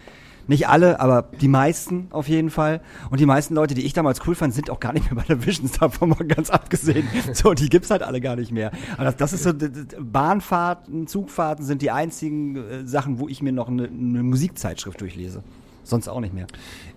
Nicht alle, aber die meisten auf jeden Fall. Und die meisten Leute, die ich damals cool fand, sind auch gar nicht mehr bei der Visions, davon mal ganz abgesehen. *laughs* So, die gibt's halt alle gar nicht mehr. Aber das, das ist so, Bahnfahrten, Zugfahrten sind die einzigen äh, Sachen, wo ich mir noch eine, eine Musikzeitschrift durchlese. Sonst auch nicht mehr.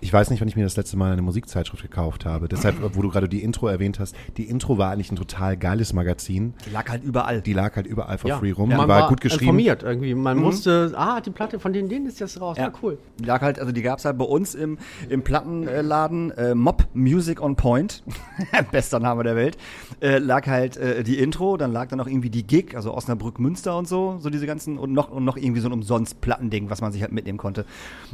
Ich weiß nicht, wann ich mir das letzte Mal eine Musikzeitschrift gekauft habe. Deshalb, *laughs* wo du gerade die Intro erwähnt hast, die Intro war eigentlich ein total geiles Magazin. Die lag halt überall. Die lag halt überall for Ja. free rum. Man die war, gut geschrieben. Mhm. informiert irgendwie. Man musste, ah, die Platte von denen, denen ist jetzt raus. Ja, cool. Die lag halt, also die gab's halt bei uns im, im Plattenladen, äh, Mob Music on Point, *laughs* bester Name der Welt, äh, lag halt äh, die Intro, dann lag dann noch irgendwie die Gig, also Osnabrück, Münster und so, so diese ganzen und noch und noch irgendwie so ein umsonst Plattending, was man sich halt mitnehmen konnte.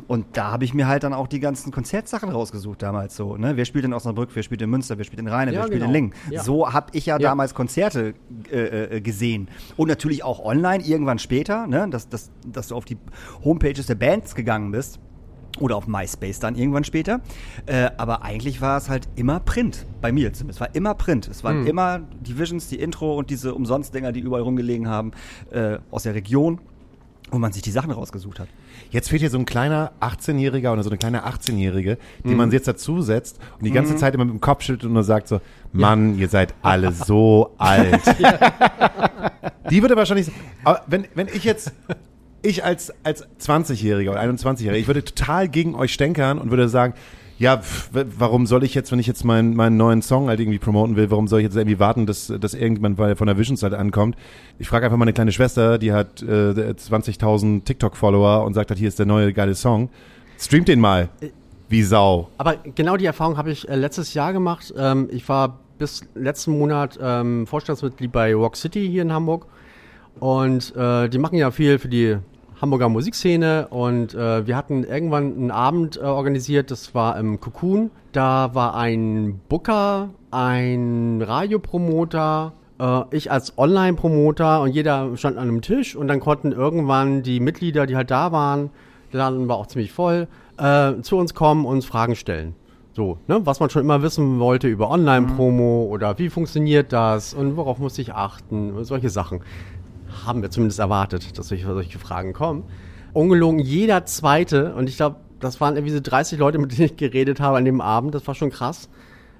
Und da habe ich mir halt dann auch die ganzen Konzertsachen rausgesucht damals so, ne? Wer spielt in Osnabrück, wer spielt in Münster, wer spielt in Rheine, Ja, wer spielt genau. in Lingen. Ja. So habe ich ja, Ja. damals Konzerte äh, äh, gesehen und natürlich auch online irgendwann später, ne? Dass, dass, dass du auf die Homepages der Bands gegangen bist. Oder auf MySpace dann irgendwann später. Äh, aber eigentlich war es halt immer Print. Bei mir zumindest. Es war immer Print. Es waren immer die Visions, die Intro und diese Umsonstdinger, die überall rumgelegen haben, äh, aus der Region, wo man sich die Sachen rausgesucht hat. Jetzt fehlt hier so ein kleiner 18-Jähriger oder so eine kleine 18-Jährige, die Mhm. man jetzt dazu setzt und die ganze Zeit immer mit dem Kopf schüttelt und nur sagt so, Mann, ihr seid alle so *laughs* alt. Die würde wahrscheinlich, aber wenn, wenn ich jetzt, ich als, als 20-Jähriger oder 21-Jähriger, ich würde total gegen euch stänkern und würde sagen, ja, warum soll ich jetzt, wenn ich jetzt meinen, meinen neuen Song halt irgendwie promoten will, warum soll ich jetzt irgendwie warten, dass, dass irgendjemand von der Visions halt ankommt? Ich frage einfach meine kleine Schwester, die hat äh, 20.000 TikTok-Follower und sagt halt, hier ist der neue geile Song. Streamt den mal. wie Sau. Aber genau die Erfahrung habe ich äh, letztes Jahr gemacht. Ähm, ich war bis letzten Monat ähm, Vorstandsmitglied bei Rock City hier in Hamburg. Und äh, die machen ja viel für die Hamburger Musikszene. Und äh, wir hatten irgendwann einen Abend äh, organisiert, das war im Cocoon. Da war ein Booker, ein Radiopromoter, äh, ich als Online-Promoter und jeder stand an einem Tisch und dann konnten irgendwann die Mitglieder, die halt da waren, der Laden war auch ziemlich voll, äh, zu uns kommen und uns Fragen stellen. So, ne, was man schon immer wissen wollte über Online-Promo oder wie funktioniert das und worauf muss ich achten, und solche Sachen. Haben wir zumindest erwartet, dass solche, solche Fragen kommen. Ungelogen jeder zweite, und ich glaube, das waren irgendwie so 30 Leute, mit denen ich geredet habe an dem Abend, das war schon krass.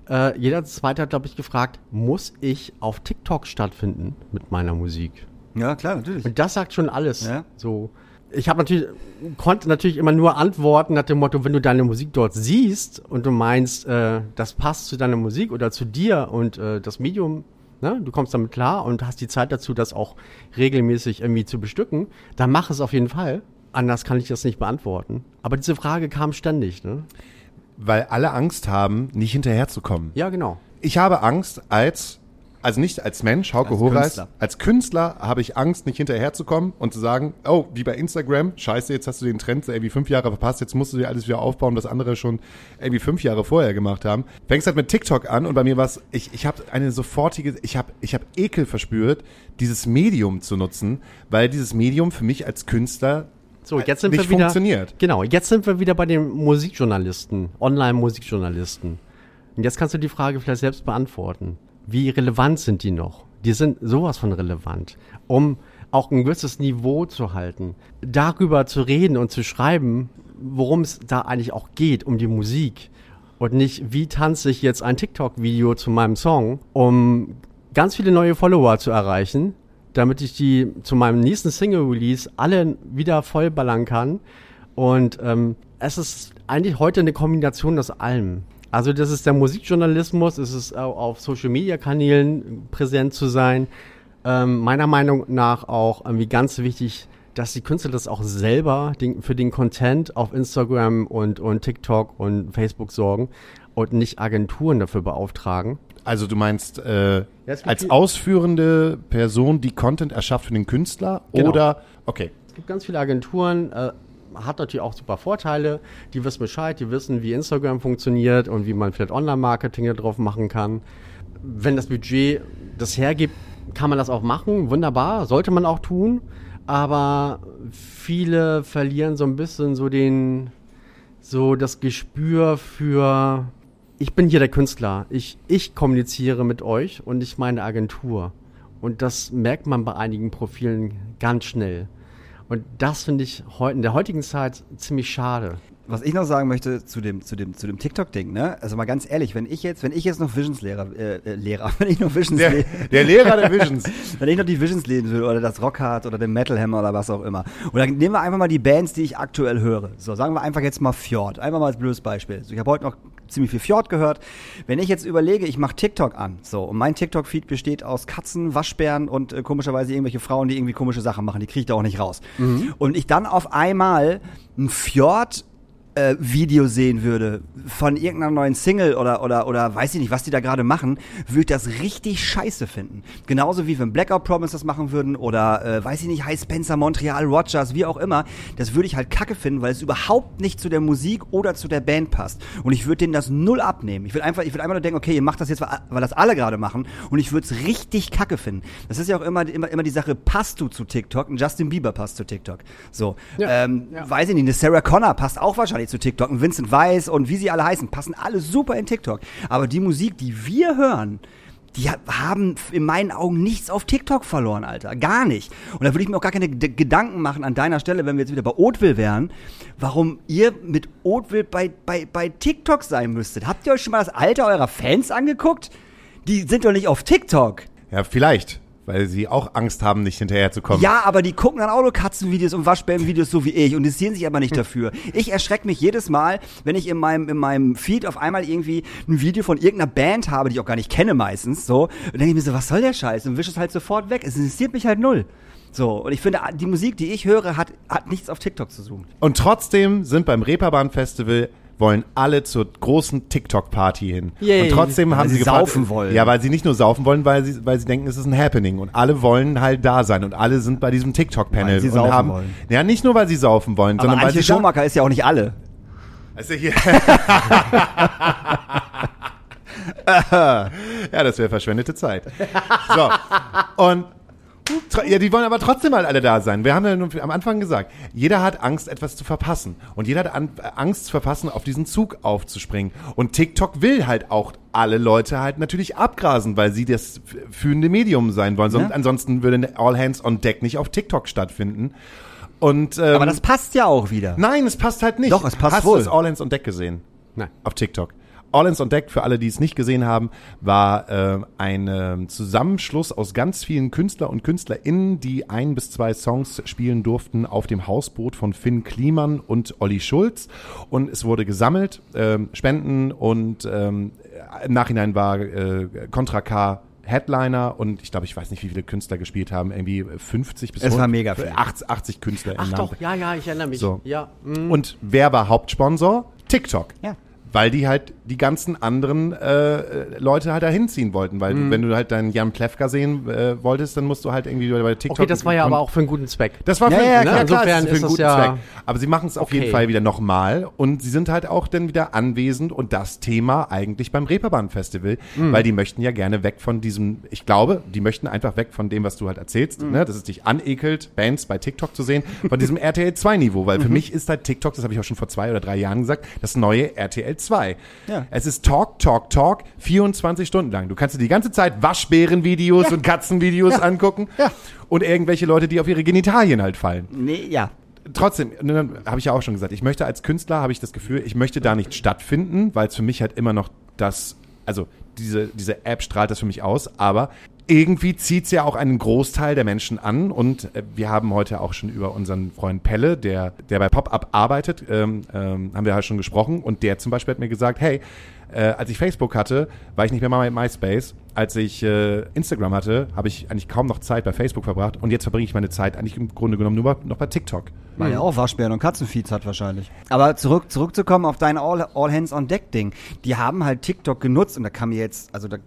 Äh, jeder zweite hat, glaube ich, gefragt, muss ich auf TikTok stattfinden mit meiner Musik? Ja, klar, natürlich. Und das sagt schon alles. Ja. So. Ich habe natürlich, konnte natürlich immer nur antworten nach dem Motto, wenn du deine Musik dort siehst und du meinst, äh, das passt zu deiner Musik oder zu dir und äh, das Medium, ne, du kommst damit klar und hast die Zeit dazu, das auch regelmäßig irgendwie zu bestücken, dann mach es auf jeden Fall. Anders kann ich das nicht beantworten. Aber diese Frage kam ständig, ne? Weil alle Angst haben, nicht hinterherzukommen. Ja, genau. Ich habe Angst als, also nicht als Mensch, Hauke Als Horace, Künstler. als Künstler habe ich Angst, nicht hinterherzukommen und zu sagen, oh, wie bei Instagram, scheiße, jetzt hast du den Trend irgendwie fünf Jahre verpasst, jetzt musst du dir alles wieder aufbauen, was andere schon irgendwie fünf Jahre vorher gemacht haben. Fängst halt mit TikTok an und bei mir war es, ich, ich habe eine sofortige, ich habe ich hab Ekel verspürt, dieses Medium zu nutzen, weil dieses Medium für mich als Künstler So, jetzt sind nicht wir wieder. funktioniert. Genau, jetzt sind wir wieder bei den Musikjournalisten, Online-Musikjournalisten. Und jetzt kannst du die Frage vielleicht selbst beantworten. Wie relevant sind die noch? Die sind sowas von relevant, um auch ein gewisses Niveau zu halten. Darüber zu reden und zu schreiben, worum es da eigentlich auch geht, um die Musik. Und nicht, wie tanze ich jetzt ein TikTok-Video zu meinem Song, um ganz viele neue Follower zu erreichen, damit ich die zu meinem nächsten Single-Release alle wieder vollballern kann. Und ähm, es ist eigentlich heute eine Kombination aus allem. Also das ist der Musikjournalismus, es ist au- auf Social-Media-Kanälen präsent zu sein. Ähm, meiner Meinung nach auch irgendwie ganz wichtig, dass die Künstler das auch selber den, für den Content auf Instagram und, und TikTok und Facebook sorgen und nicht Agenturen dafür beauftragen. Also du meinst äh, gibt als ausführende Person, die Content erschafft für den Künstler Genau. oder okay. Es gibt ganz viele Agenturen, äh, hat natürlich auch super Vorteile. Die wissen Bescheid, die wissen, wie Instagram funktioniert und wie man vielleicht Online-Marketing drauf machen kann. Wenn das Budget das hergibt, kann man das auch machen. Wunderbar, sollte man auch tun. Aber viele verlieren so ein bisschen so den, so das Gespür für, ich bin hier der Künstler. Ich, ich kommuniziere mit euch und nicht meine Agentur. Und das merkt man bei einigen Profilen ganz schnell. Und das finde ich in der heutigen Zeit ziemlich schade. Was ich noch sagen möchte zu dem, zu dem, zu dem TikTok-Ding, ne? Also mal ganz ehrlich, wenn ich jetzt, wenn ich jetzt noch Visions-Lehrer, äh, äh, Lehrer, *laughs* wenn ich noch Visions, Der, der Lehrer der Visions. *laughs* wenn ich noch die Visions lesen will oder das Rockhard oder den Metal Hammer oder was auch immer. Und dann nehmen wir einfach mal die Bands, die ich aktuell höre. So, sagen wir einfach jetzt mal Fjord. Einfach mal als blödes Beispiel. So, ich habe heute noch ziemlich viel Fjord gehört. Wenn ich jetzt überlege, ich mache TikTok an, so, und mein TikTok-Feed besteht aus Katzen, Waschbären und äh, komischerweise irgendwelche Frauen, die irgendwie komische Sachen machen, die kriege ich da auch nicht raus. Und ich dann auf einmal ein Fjord äh, Video sehen würde von irgendeiner neuen Single oder, oder, oder weiß ich nicht, was die da gerade machen, würde ich das richtig scheiße finden. Genauso wie wenn Blackout Promise das machen würden oder äh, weiß ich nicht, High Spencer, Montreal, Rogers, wie auch immer. Das würde ich halt kacke finden, weil es überhaupt nicht zu der Musik oder zu der Band passt. Und ich würde denen das null abnehmen. Ich würde einfach, ich würde einfach nur denken, okay, ihr macht das jetzt, weil weil das alle gerade machen und ich würde es richtig kacke finden. Das ist ja auch immer, immer, immer die Sache, passt du zu TikTok? Ein Justin Bieber passt zu TikTok. So. Ja. Ähm, Ja. weiß ich nicht, eine Sarah Connor passt auch wahrscheinlich zu TikTok. Ein Vincent Weiss und wie sie alle heißen, passen alle super in TikTok. Aber die Musik, die wir hören, die ha- haben in meinen Augen nichts auf TikTok verloren, Alter. Gar nicht. Und da würde ich mir auch gar keine G Gedanken machen an deiner Stelle, wenn wir jetzt wieder bei Oatville wären, warum ihr mit Oatville bei, bei, bei TikTok sein müsstet. Habt ihr euch schon mal das Alter eurer Fans angeguckt? Die sind doch nicht auf TikTok. Ja, vielleicht, weil sie auch Angst haben, nicht hinterherzukommen. Ja, aber die gucken dann auch nur Katzenvideos und Waschbärenvideos so wie ich und interessieren sich aber nicht dafür. Ich erschrecke mich jedes Mal, wenn ich in meinem, in meinem Feed auf einmal irgendwie ein Video von irgendeiner Band habe, die ich auch gar nicht kenne meistens, so, und denke ich mir so, was soll der Scheiß? Und wische es halt sofort weg. Es interessiert mich halt null. So, und ich finde, die Musik, die ich höre, hat, hat nichts auf TikTok zu suchen. Und trotzdem sind beim Reeperbahn Festival wollen alle zur großen TikTok-Party hin. Yay. Und trotzdem Weil haben sie sie gefragt- saufen wollen. Ja, weil sie nicht nur saufen wollen, weil sie, weil sie denken, es ist ein Happening. Und alle wollen halt da sein. Und alle sind bei diesem TikTok-Panel. Und haben, wollen. Ja, nicht nur, weil sie saufen wollen, Aber sondern weil sie Schumacher ist ja auch nicht alle. also hier. *laughs* ja, das wäre verschwendete Zeit. So. Und ja, die wollen aber trotzdem halt alle da sein. Wir haben ja nun am Anfang gesagt, jeder hat Angst, etwas zu verpassen. Und jeder hat an, Angst zu verpassen, auf diesen Zug aufzuspringen. Und TikTok will halt auch alle Leute halt natürlich abgrasen, weil sie das führende Medium sein wollen. Sonst, Ja. Ansonsten würde All Hands on Deck nicht auf TikTok stattfinden. Und, ähm, Aber das passt ja auch wieder. Nein, es passt halt nicht. Doch, es passt Hast wohl. du das All Hands on Deck gesehen? Nein. Auf TikTok. All Hands on Deck, für alle, die es nicht gesehen haben, war äh, ein ähm, Zusammenschluss aus ganz vielen Künstler und KünstlerInnen, die ein bis zwei Songs spielen durften auf dem Hausboot von Finn Kliman und Olli Schulz. Und es wurde gesammelt, ähm, Spenden und ähm, im Nachhinein war äh, Contra K Headliner und ich glaube, ich weiß nicht, wie viele Künstler gespielt haben, irgendwie 50 bis Es war mega viel. 80, 80 Künstler Ach im doch, ja, ja, ich erinnere mich. So. Ja, mm. und wer war Hauptsponsor? TikTok. Ja. Weil die halt die ganzen anderen äh, Leute halt da hinziehen wollten. Weil Mhm. wenn du halt deinen Jan Plewka sehen äh, wolltest, dann musst du halt irgendwie bei TikTok. okay, das war ja aber auch für einen guten Zweck. das war Ja, für, ja, ja, klar. klar, Insofern das ist für einen guten ja- Zweck. Aber sie machen es auf Okay. jeden Fall wieder nochmal und sie sind halt auch dann wieder anwesend und das Thema eigentlich beim Reeperbahn Festival, Mhm. weil die möchten ja gerne weg von diesem, ich glaube, die möchten einfach weg von dem, was du halt erzählst, Mhm. ne, dass es dich anekelt, Bands bei TikTok zu sehen, von diesem *laughs* RTL 2 Niveau, weil für Mhm. mich ist halt TikTok, das habe ich auch schon vor zwei oder drei Jahren gesagt, das neue RTL 2. Ja. Es ist Talk, Talk, Talk, 24 Stunden lang. Du kannst dir die ganze Zeit Waschbärenvideos und Katzenvideos angucken Ja. und irgendwelche Leute, die auf ihre Genitalien halt fallen Nee, ja. trotzdem, ne, habe ich ja auch schon gesagt, ich möchte als Künstler, habe ich das Gefühl, ich möchte da nicht stattfinden, weil es für mich halt immer noch das, also diese, diese App strahlt das für mich aus, aber irgendwie zieht es ja auch einen Großteil der Menschen an und äh, wir haben heute auch schon über unseren Freund Pelle, der, der bei Pop-Up arbeitet, ähm, ähm, haben wir halt schon gesprochen und der zum Beispiel hat mir gesagt, hey, äh, als ich Facebook hatte, war ich nicht mehr mal bei MySpace. Als ich äh, Instagram hatte, habe ich eigentlich kaum noch Zeit bei Facebook verbracht und jetzt verbringe ich meine Zeit eigentlich im Grunde genommen nur noch bei TikTok. Weil er auch Waschbären und Katzenfeeds hat wahrscheinlich. Aber zurück, zurückzukommen auf dein All, All Hands on Deck Ding. Die haben halt TikTok genutzt und da kann mir jetzt, also da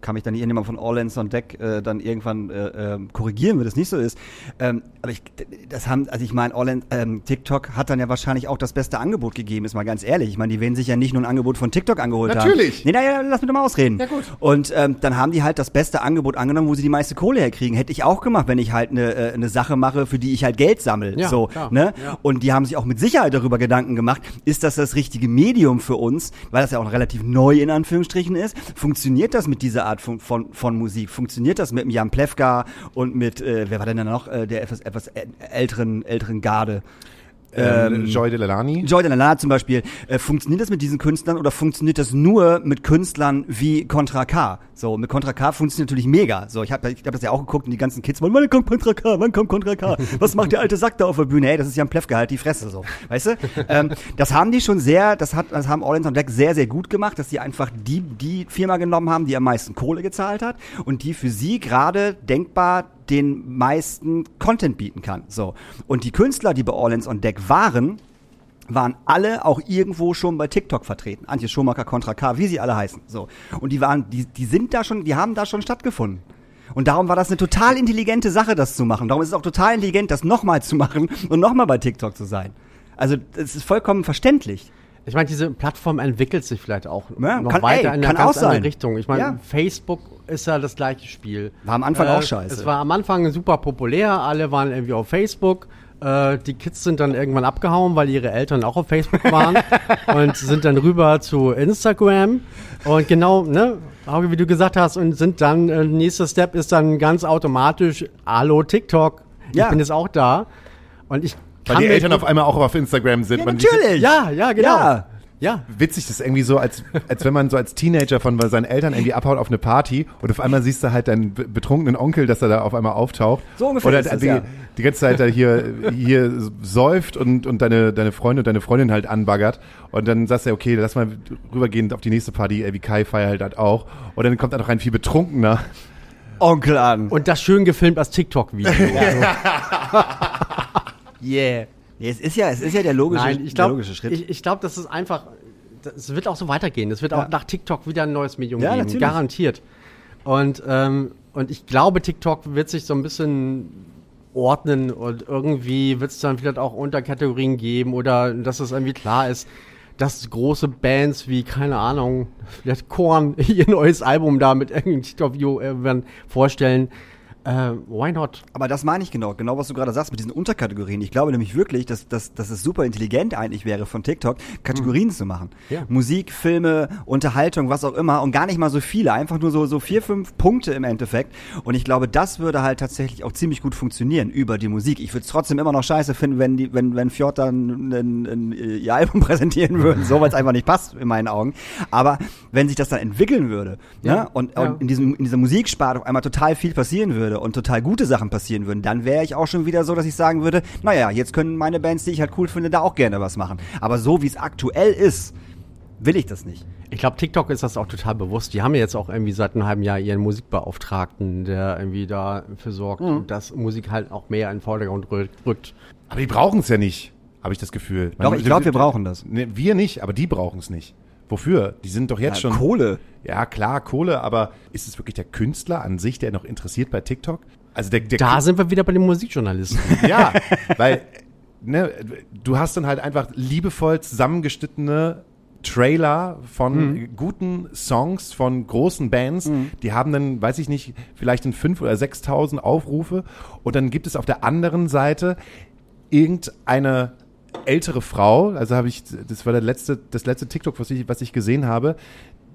kann mich dann irgendjemand von All Hands on Deck äh, dann irgendwann äh, ähm, korrigieren, wenn das nicht so ist. Ähm, aber ich, das haben, also ich meine, All Hands, ähm, TikTok hat dann ja wahrscheinlich auch das beste Angebot gegeben, ist mal ganz ehrlich. Ich meine, die werden sich ja nicht nur ein Angebot von TikTok angeholt Natürlich. haben. Nee, naja, lass mich doch mal ausreden. Ja, gut. Und ähm, dann haben die halt das beste Angebot angenommen, wo sie die meiste Kohle herkriegen. Hätte ich auch gemacht, wenn ich halt eine, äh, eine Sache mache, für die ich halt Geld sammle. Ja, so, klar. ne? Ja. Und die haben sich auch mit Sicherheit darüber Gedanken gemacht, ist das das richtige Medium für uns, weil das ja auch relativ neu in Anführungsstrichen ist. Funktioniert das mit dieser Art von, von, von Musik? Funktioniert das mit dem Jan Plewka und mit, äh, wer war denn da noch, äh, der etwas, etwas älteren, älteren Garde? Ähm, Joy Delaney. Joy Delanana zum Beispiel, äh, funktioniert das mit diesen Künstlern oder funktioniert das nur mit Künstlern wie Contra K? So, mit Contra K funktioniert natürlich mega. So, ich habe ich hab das ja auch geguckt und die ganzen Kids wollen, wann kommt Contra K, wann kommt Contra K? Was macht der alte Sack da auf der Bühne? Hey, das ist ja ein Pleffke, halt die Fresse, so. Weißt du? ähm, das haben die schon sehr, das hat, das haben All on Deck sehr, sehr gut gemacht, dass sie einfach die, die Firma genommen haben, die am meisten Kohle gezahlt hat und die für sie gerade denkbar den meisten Content bieten kann. So. Und die Künstler, die bei All Hands on Deck waren, waren alle auch irgendwo schon bei TikTok vertreten. Antje Schumacher, Contra K, wie sie alle heißen. So. Und die waren, die, die sind da schon, die haben da schon stattgefunden. Und darum war das eine total intelligente Sache, das zu machen. Darum ist es auch total intelligent, das nochmal zu machen *laughs* und nochmal bei TikTok zu sein. Also, es ist vollkommen verständlich. Ich meine, diese Plattform entwickelt sich vielleicht auch Ja, noch kann- weiter ey, in eine kann ganz auch andere sein. Richtung. Ich meine, Ja. Facebook ist ja das gleiche Spiel. War am Anfang auch scheiße. Es war am Anfang super populär, alle waren irgendwie auf Facebook. Äh, die Kids sind dann irgendwann abgehauen, weil ihre Eltern auch auf Facebook *laughs* waren und sind dann rüber zu Instagram. Und genau, ne, wie du gesagt hast, und sind dann, äh, nächster Step ist dann ganz automatisch, hallo TikTok, Ja. ich bin jetzt auch da. Und ich Weil kann die Eltern auf einmal auch auf Instagram sind. Ja, natürlich. Ja, ja, genau. Ja. Ja. Witzig, das ist irgendwie so, als, als wenn man so als Teenager von seinen Eltern irgendwie abhaut auf eine Party und auf einmal siehst du halt deinen be- betrunkenen Onkel, dass er da auf einmal auftaucht. So ungefähr Oder ist es, die, ja. die ganze Zeit da hier, hier säuft und, und deine, deine Freunde und deine Freundin halt anbaggert. Und dann sagst du, okay, lass mal rübergehen auf die nächste Party, wie Kai feiert halt auch. Und dann kommt da noch ein viel betrunkener. Onkel an. Und das schön gefilmt als TikTok-Video. *laughs* *laughs* yeah. Nee, es ist ja, es ist ja der logische, Nein, ich der glaube, logische Schritt. ich, ich glaube, das ist einfach, es wird auch so weitergehen. Es wird Ja. auch nach TikTok wieder ein neues Medium Ja, geben, natürlich. garantiert. Und, ähm, und ich glaube, TikTok wird sich so ein bisschen ordnen und irgendwie wird es dann vielleicht auch Unterkategorien geben oder dass es irgendwie klar ist, dass große Bands wie, keine Ahnung, vielleicht Korn *laughs* ihr neues Album da mit irgendeinem TikTok-Video vorstellen. Äh, why not? Aber das meine ich genau, genau was du gerade sagst mit diesen Unterkategorien. Ich glaube nämlich wirklich, dass, dass, dass es super intelligent eigentlich wäre von TikTok, Kategorien zu machen. Ja. Musik, Filme, Unterhaltung, was auch immer und gar nicht mal so viele, einfach nur so, so vier, fünf Punkte im Endeffekt. Und ich glaube, das würde halt tatsächlich auch ziemlich gut funktionieren über die Musik. Ich würde es trotzdem immer noch scheiße finden, wenn die, wenn, wenn Fjord dann ein, ihr Album *laughs* präsentieren würden, so weil es einfach nicht passt in meinen Augen. Aber wenn sich das dann entwickeln würde, Ja. ne? und, Ja. und in, diesem, in dieser Musiksparte auf einmal total viel passieren würde und total gute Sachen passieren würden, dann wäre ich auch schon wieder so, dass ich sagen würde, naja, jetzt können meine Bands, die ich halt cool finde, da auch gerne was machen. Aber so wie es aktuell ist, will ich das nicht. Ich glaube, TikTok ist das auch total bewusst. Die haben ja jetzt auch irgendwie seit einem halben Jahr ihren Musikbeauftragten, der irgendwie dafür sorgt, dass Musik halt auch mehr in den Vordergrund rü- rückt. Aber die brauchen es ja nicht, habe ich das Gefühl. Doch, ich glaub, wir brauchen das. Wir nicht, aber die brauchen es nicht. Wofür? Die sind doch jetzt Ja, schon. Kohle. Ja, klar, Kohle, aber ist es wirklich der Künstler an sich, der noch interessiert bei TikTok? Also der, der Da sind wir wieder bei den Musikjournalisten. *laughs* Ja, weil ne, du hast dann halt einfach liebevoll zusammengeschnittene Trailer von guten Songs von großen Bands, die haben dann, weiß ich nicht, vielleicht in 5.000 oder 6.000 Aufrufe und dann gibt es auf der anderen Seite irgendeine ältere Frau, also habe ich, das war der letzte, das letzte TikTok, was ich, was ich gesehen habe,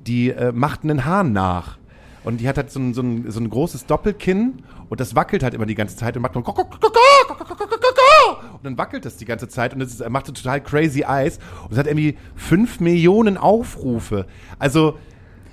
die äh, macht einen Hahn nach. Und die hat halt so ein, so, ein, so ein großes Doppelkinn und das wackelt halt immer die ganze Zeit und macht nur und dann wackelt das die ganze Zeit und es ist, macht total crazy Eyes und es hat irgendwie 5 Millionen Aufrufe. Also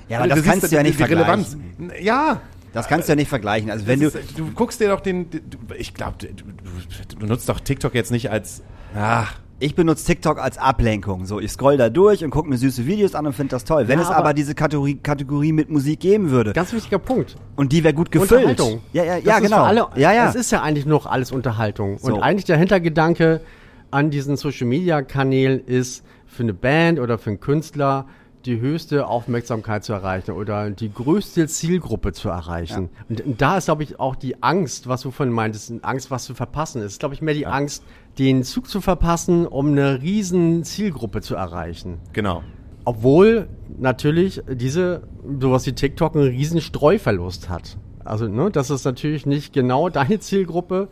Ja, aber das kannst du ja nicht die Relevanz. vergleichen. Ja, Das kannst du ja nicht vergleichen. Also wenn du, ist, du guckst dir doch den, du, ich glaube, du, du nutzt doch TikTok jetzt nicht als, ach, ich benutze TikTok als Ablenkung. So, ich scroll da durch und gucke mir süße Videos an und finde das toll. Wenn Ja, es aber, aber diese Kategorie, Kategorie mit Musik geben würde Ganz wichtiger Punkt. und die wäre gut gefüllt. Unterhaltung. Ja, ja, Das ja, genau. Alle, ja, ja. Es ist ja eigentlich noch alles Unterhaltung. So. Und eigentlich der Hintergedanke an diesen Social Media Kanälen ist, für eine Band oder für einen Künstler die höchste Aufmerksamkeit zu erreichen oder die größte Zielgruppe zu erreichen. Und, und da ist, glaube ich, auch die Angst, was du vorhin meintest, Angst, was zu verpassen. Es ist, glaube ich, mehr die Angst, den Zug zu verpassen, um eine riesen Zielgruppe zu erreichen. genau. Obwohl natürlich diese, sowas wie TikTok einen riesen Streuverlust hat. Also, ne, das ist natürlich nicht genau deine Zielgruppe,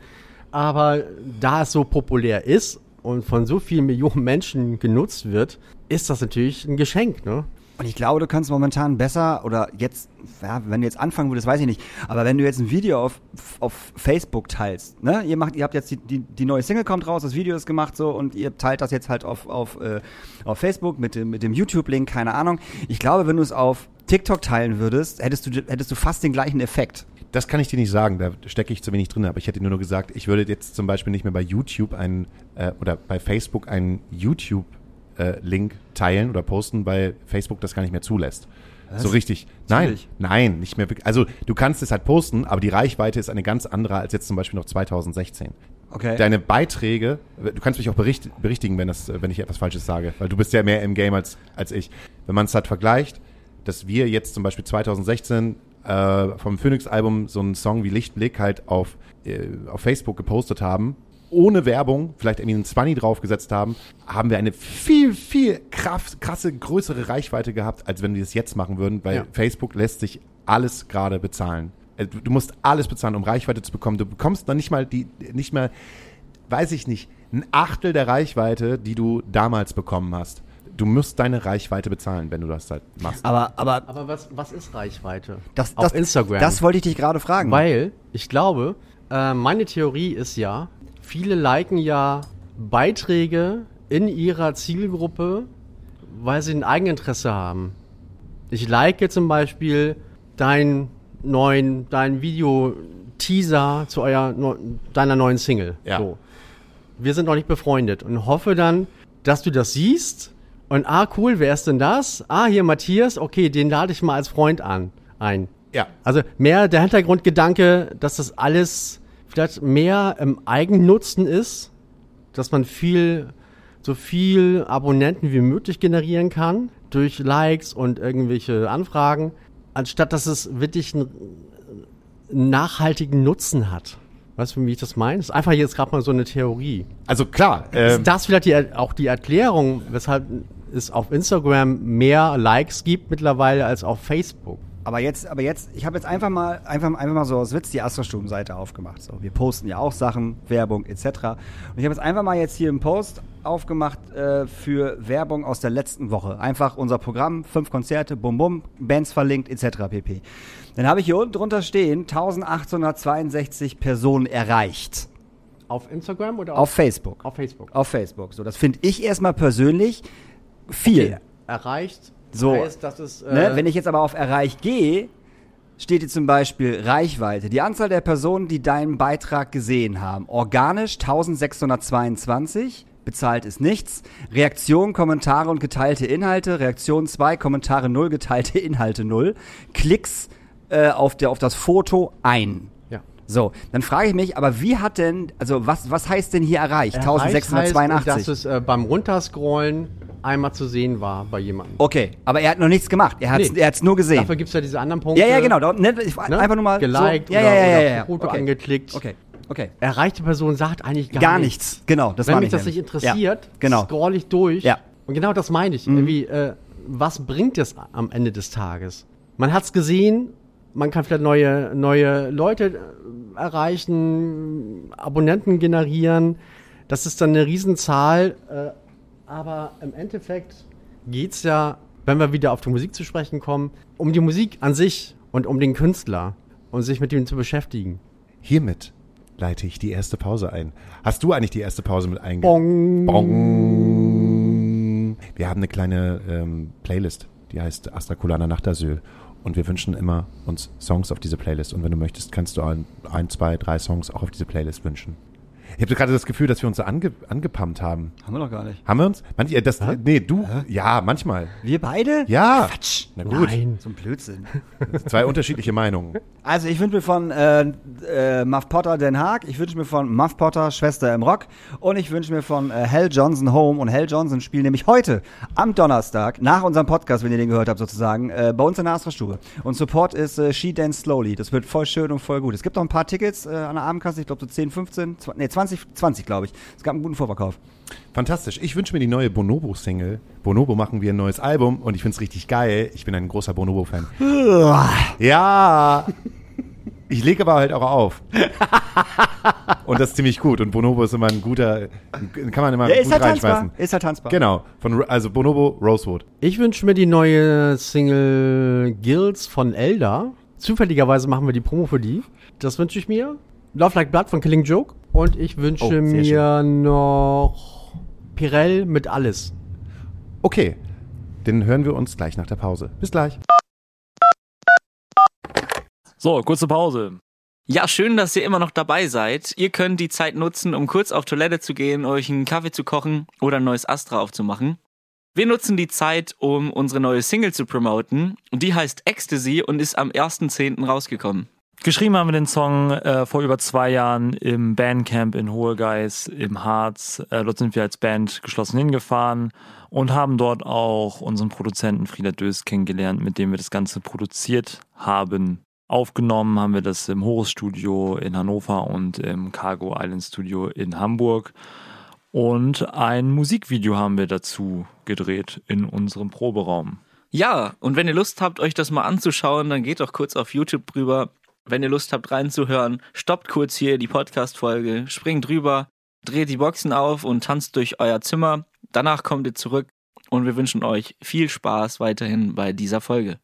aber da es so populär ist und von so vielen Millionen Menschen genutzt wird, ist das natürlich ein Geschenk, ne? Und ich glaube, du kannst momentan besser oder jetzt, ja, wenn du jetzt anfangen würdest, weiß ich nicht, aber wenn du jetzt ein Video auf, auf Facebook teilst, ne, ihr macht, ihr habt jetzt die, die, die neue Single kommt raus, das Video ist gemacht so und ihr teilt das jetzt halt auf, auf, äh, auf Facebook mit dem, mit dem YouTube-Link, keine Ahnung. Ich glaube, wenn du es auf TikTok teilen würdest, hättest du, hättest du fast den gleichen Effekt. Das kann ich dir nicht sagen, da stecke ich zu wenig drin, aber ich hätte nur gesagt, ich würde jetzt zum Beispiel nicht mehr bei YouTube einen äh, oder bei Facebook einen YouTube-Link teilen oder posten, weil Facebook das gar nicht mehr zulässt. So richtig. Nein, Natürlich. nein, nicht mehr. Also du kannst es halt posten, aber die Reichweite ist eine ganz andere als jetzt zum Beispiel noch 2016. Okay. Deine Beiträge, du kannst mich auch bericht, berichtigen, wenn, das, wenn ich etwas Falsches sage, weil du bist ja mehr im Game als, als ich. Wenn man es halt vergleicht, dass wir jetzt zum Beispiel 2016 äh, vom Phoenix-Album so einen Song wie Lichtblick halt auf, äh, auf Facebook gepostet haben, ohne Werbung, vielleicht irgendwie einen 20 draufgesetzt haben, haben wir eine viel, viel kraft, krasse, größere Reichweite gehabt, als wenn wir es jetzt machen würden, weil Ja. Facebook lässt sich alles gerade bezahlen. Äh, Du du musst alles bezahlen, um Reichweite zu bekommen. Du bekommst dann nicht mal die, nicht mal, weiß ich nicht, ein Achtel der Reichweite, die du damals bekommen hast. Du musst deine Reichweite bezahlen, wenn du das halt machst. aber, aber Aber was, was ist Reichweite? das, Auf das, Instagram. das wollte ich dich gerade fragen. Weil ich glaube, äh, meine Theorie ist ja, viele liken ja Beiträge in ihrer Zielgruppe, weil sie ein Eigeninteresse haben. Ich like zum Beispiel dein neuen, dein Video-Teaser zu eurer, neu- deiner neuen Single. Ja. So. Wir sind noch nicht befreundet und hoffe dann, dass du das siehst und ah, cool, wer ist denn das? Ah, hier Matthias, okay, den lade ich mal als Freund an, ein. Ja. Also mehr der Hintergrundgedanke, dass das alles vielleicht mehr im Eigennutzen ist, dass man viel so viel Abonnenten wie möglich generieren kann durch Likes und irgendwelche Anfragen, anstatt dass es wirklich einen nachhaltigen Nutzen hat. Weißt du, wie ich das meine? Das ist einfach jetzt gerade mal so eine Theorie. Also klar, äh, Ist das vielleicht die, auch die Erklärung, weshalb es auf Instagram mehr Likes gibt mittlerweile als auf Facebook? Aber jetzt, aber jetzt, ich habe jetzt einfach mal, einfach, einfach mal so aus Witz die Astra-Stuben-Seite aufgemacht. So, wir posten ja auch Sachen, Werbung etc. Und ich habe jetzt einfach mal jetzt hier einen Post aufgemacht äh, für Werbung aus der letzten Woche. Einfach unser Programm, fünf Konzerte, bum bum, Bands verlinkt etc. pp. Dann habe ich hier unten drunter stehen, 1862 Personen erreicht. Auf Instagram oder Auf Facebook. auf Facebook? Auf Facebook. So, das finde ich erstmal persönlich viel. Erreicht. So. Heißt, dass es, äh, Ne? Wenn ich jetzt aber auf Erreich gehe, steht hier zum Beispiel Reichweite. Die Anzahl der Personen, die deinen Beitrag gesehen haben. Organisch 1622. Bezahlt ist nichts. Reaktion, Kommentare und geteilte Inhalte. Reaktion 2, Kommentare 0, geteilte *laughs* Inhalte 0. Klicks äh, auf, der, auf das Foto ein. ja. So, dann frage ich mich, aber wie hat denn, also was, was heißt denn hier erreicht? Erreicht Heißt, 1682. dass es äh, beim Runterscrollen einmal zu sehen war bei jemandem. okay, aber er hat noch nichts gemacht. Er hat es Nee. nur gesehen. Dafür gibt es ja diese anderen Punkte. Ja, ja, genau. Da, ne, ich, Ne? Einfach nur mal Geliked so. Ja, oder, ja, ja, ja, ja. Foto okay. angeklickt. Okay, okay. Erreichte Person sagt eigentlich gar, Gar, nichts. nichts. Genau, das Wenn mich das nicht interessiert, Ja, genau. scroll ich durch. Ja. Mhm. Und genau das meine ich. Irgendwie, äh, was bringt es am Ende des Tages? Man hat es gesehen, man kann vielleicht neue, neue Leute äh, erreichen, Abonnenten generieren. Das ist dann eine Riesenzahl. Äh, aber im Endeffekt geht's ja, wenn wir wieder auf die Musik zu sprechen kommen, um die Musik an sich und um den Künstler und sich mit ihm zu beschäftigen. hiermit leite ich die erste Pause ein. Hast du eigentlich die erste Pause mit eingebaut? Bong. Bong. Wir haben eine kleine ähm, Playlist, die heißt Astrakulana Nachtasyl. Und wir wünschen immer uns Songs auf diese Playlist. Und wenn du möchtest, kannst du ein, ein zwei, drei Songs auch auf diese Playlist wünschen. Ich habe gerade das Gefühl, dass wir uns so ange, angepumpt haben. Haben wir noch gar nicht. Haben wir uns? Manch, äh, das, nee, du. Ja, manchmal. Wir beide? Ja. Quatsch. Na gut. Nein. So ein Blödsinn. Zwei unterschiedliche Meinungen. Also ich wünsche mir von äh, äh, Muff Potter Den Haag, ich wünsche mir von Muff Potter Schwester im Rock und ich wünsche mir von äh, Hell Johnson Home und Hell Johnson spielen nämlich heute am Donnerstag nach unserem Podcast, wenn ihr den gehört habt sozusagen, äh, bei uns in der Astra-Stube. Und Support ist äh, She Dance Slowly. Das wird voll schön und voll gut. Es gibt noch ein paar Tickets äh, an der Abendkasse, ich glaube so 10, 15, 20, nee 20, 20 glaube ich. Es gab einen guten Vorverkauf. Fantastisch. Ich wünsche mir die neue Bonobo-Single. Bonobo machen wir ein neues Album und ich finde es richtig geil. Ich bin ein großer Bonobo-Fan. ja. Ich lege aber halt auch auf. Und das ist ziemlich gut. Und Bonobo ist immer ein guter, kann man immer Ja, ist gut halt reinschmeißen. tanzbar. Ist halt tanzbar. Genau. Von, also Bonobo, Rosewood. Ich wünsche mir die neue Single Guilds von Elder. Zufälligerweise machen wir die Promo für die. Das wünsche ich mir. Love Like Blood von Killing Joke. Und ich wünsche Oh, mir noch Pirell mit alles. Okay. Den hören wir uns gleich nach der Pause. Bis gleich. So, kurze Pause. Ja, schön, dass ihr immer noch dabei seid. Ihr könnt die Zeit nutzen, um kurz auf Toilette zu gehen, euch einen Kaffee zu kochen oder ein neues Astra aufzumachen. Wir nutzen die Zeit, um unsere neue Single zu promoten. Die heißt Ecstasy und ist am 1.10. rausgekommen. Geschrieben haben wir den Song äh, vor über zwei Jahren im Bandcamp in Hohegeis im Harz. Äh, dort sind wir als Band geschlossen hingefahren und haben dort auch unseren Produzenten Frieda Dös kennengelernt, mit dem wir das Ganze produziert haben. Aufgenommen haben wir das im Horus Studio in Hannover und im Cargo Island Studio in Hamburg. Und ein Musikvideo haben wir dazu gedreht in unserem Proberaum. Ja, und wenn ihr Lust habt, euch das mal anzuschauen, dann geht doch kurz auf YouTube rüber. Wenn ihr Lust habt reinzuhören, stoppt kurz hier die Podcast-Folge, springt rüber, dreht die Boxen auf und tanzt durch euer Zimmer. Danach kommt ihr zurück und wir wünschen euch viel Spaß weiterhin bei dieser Folge.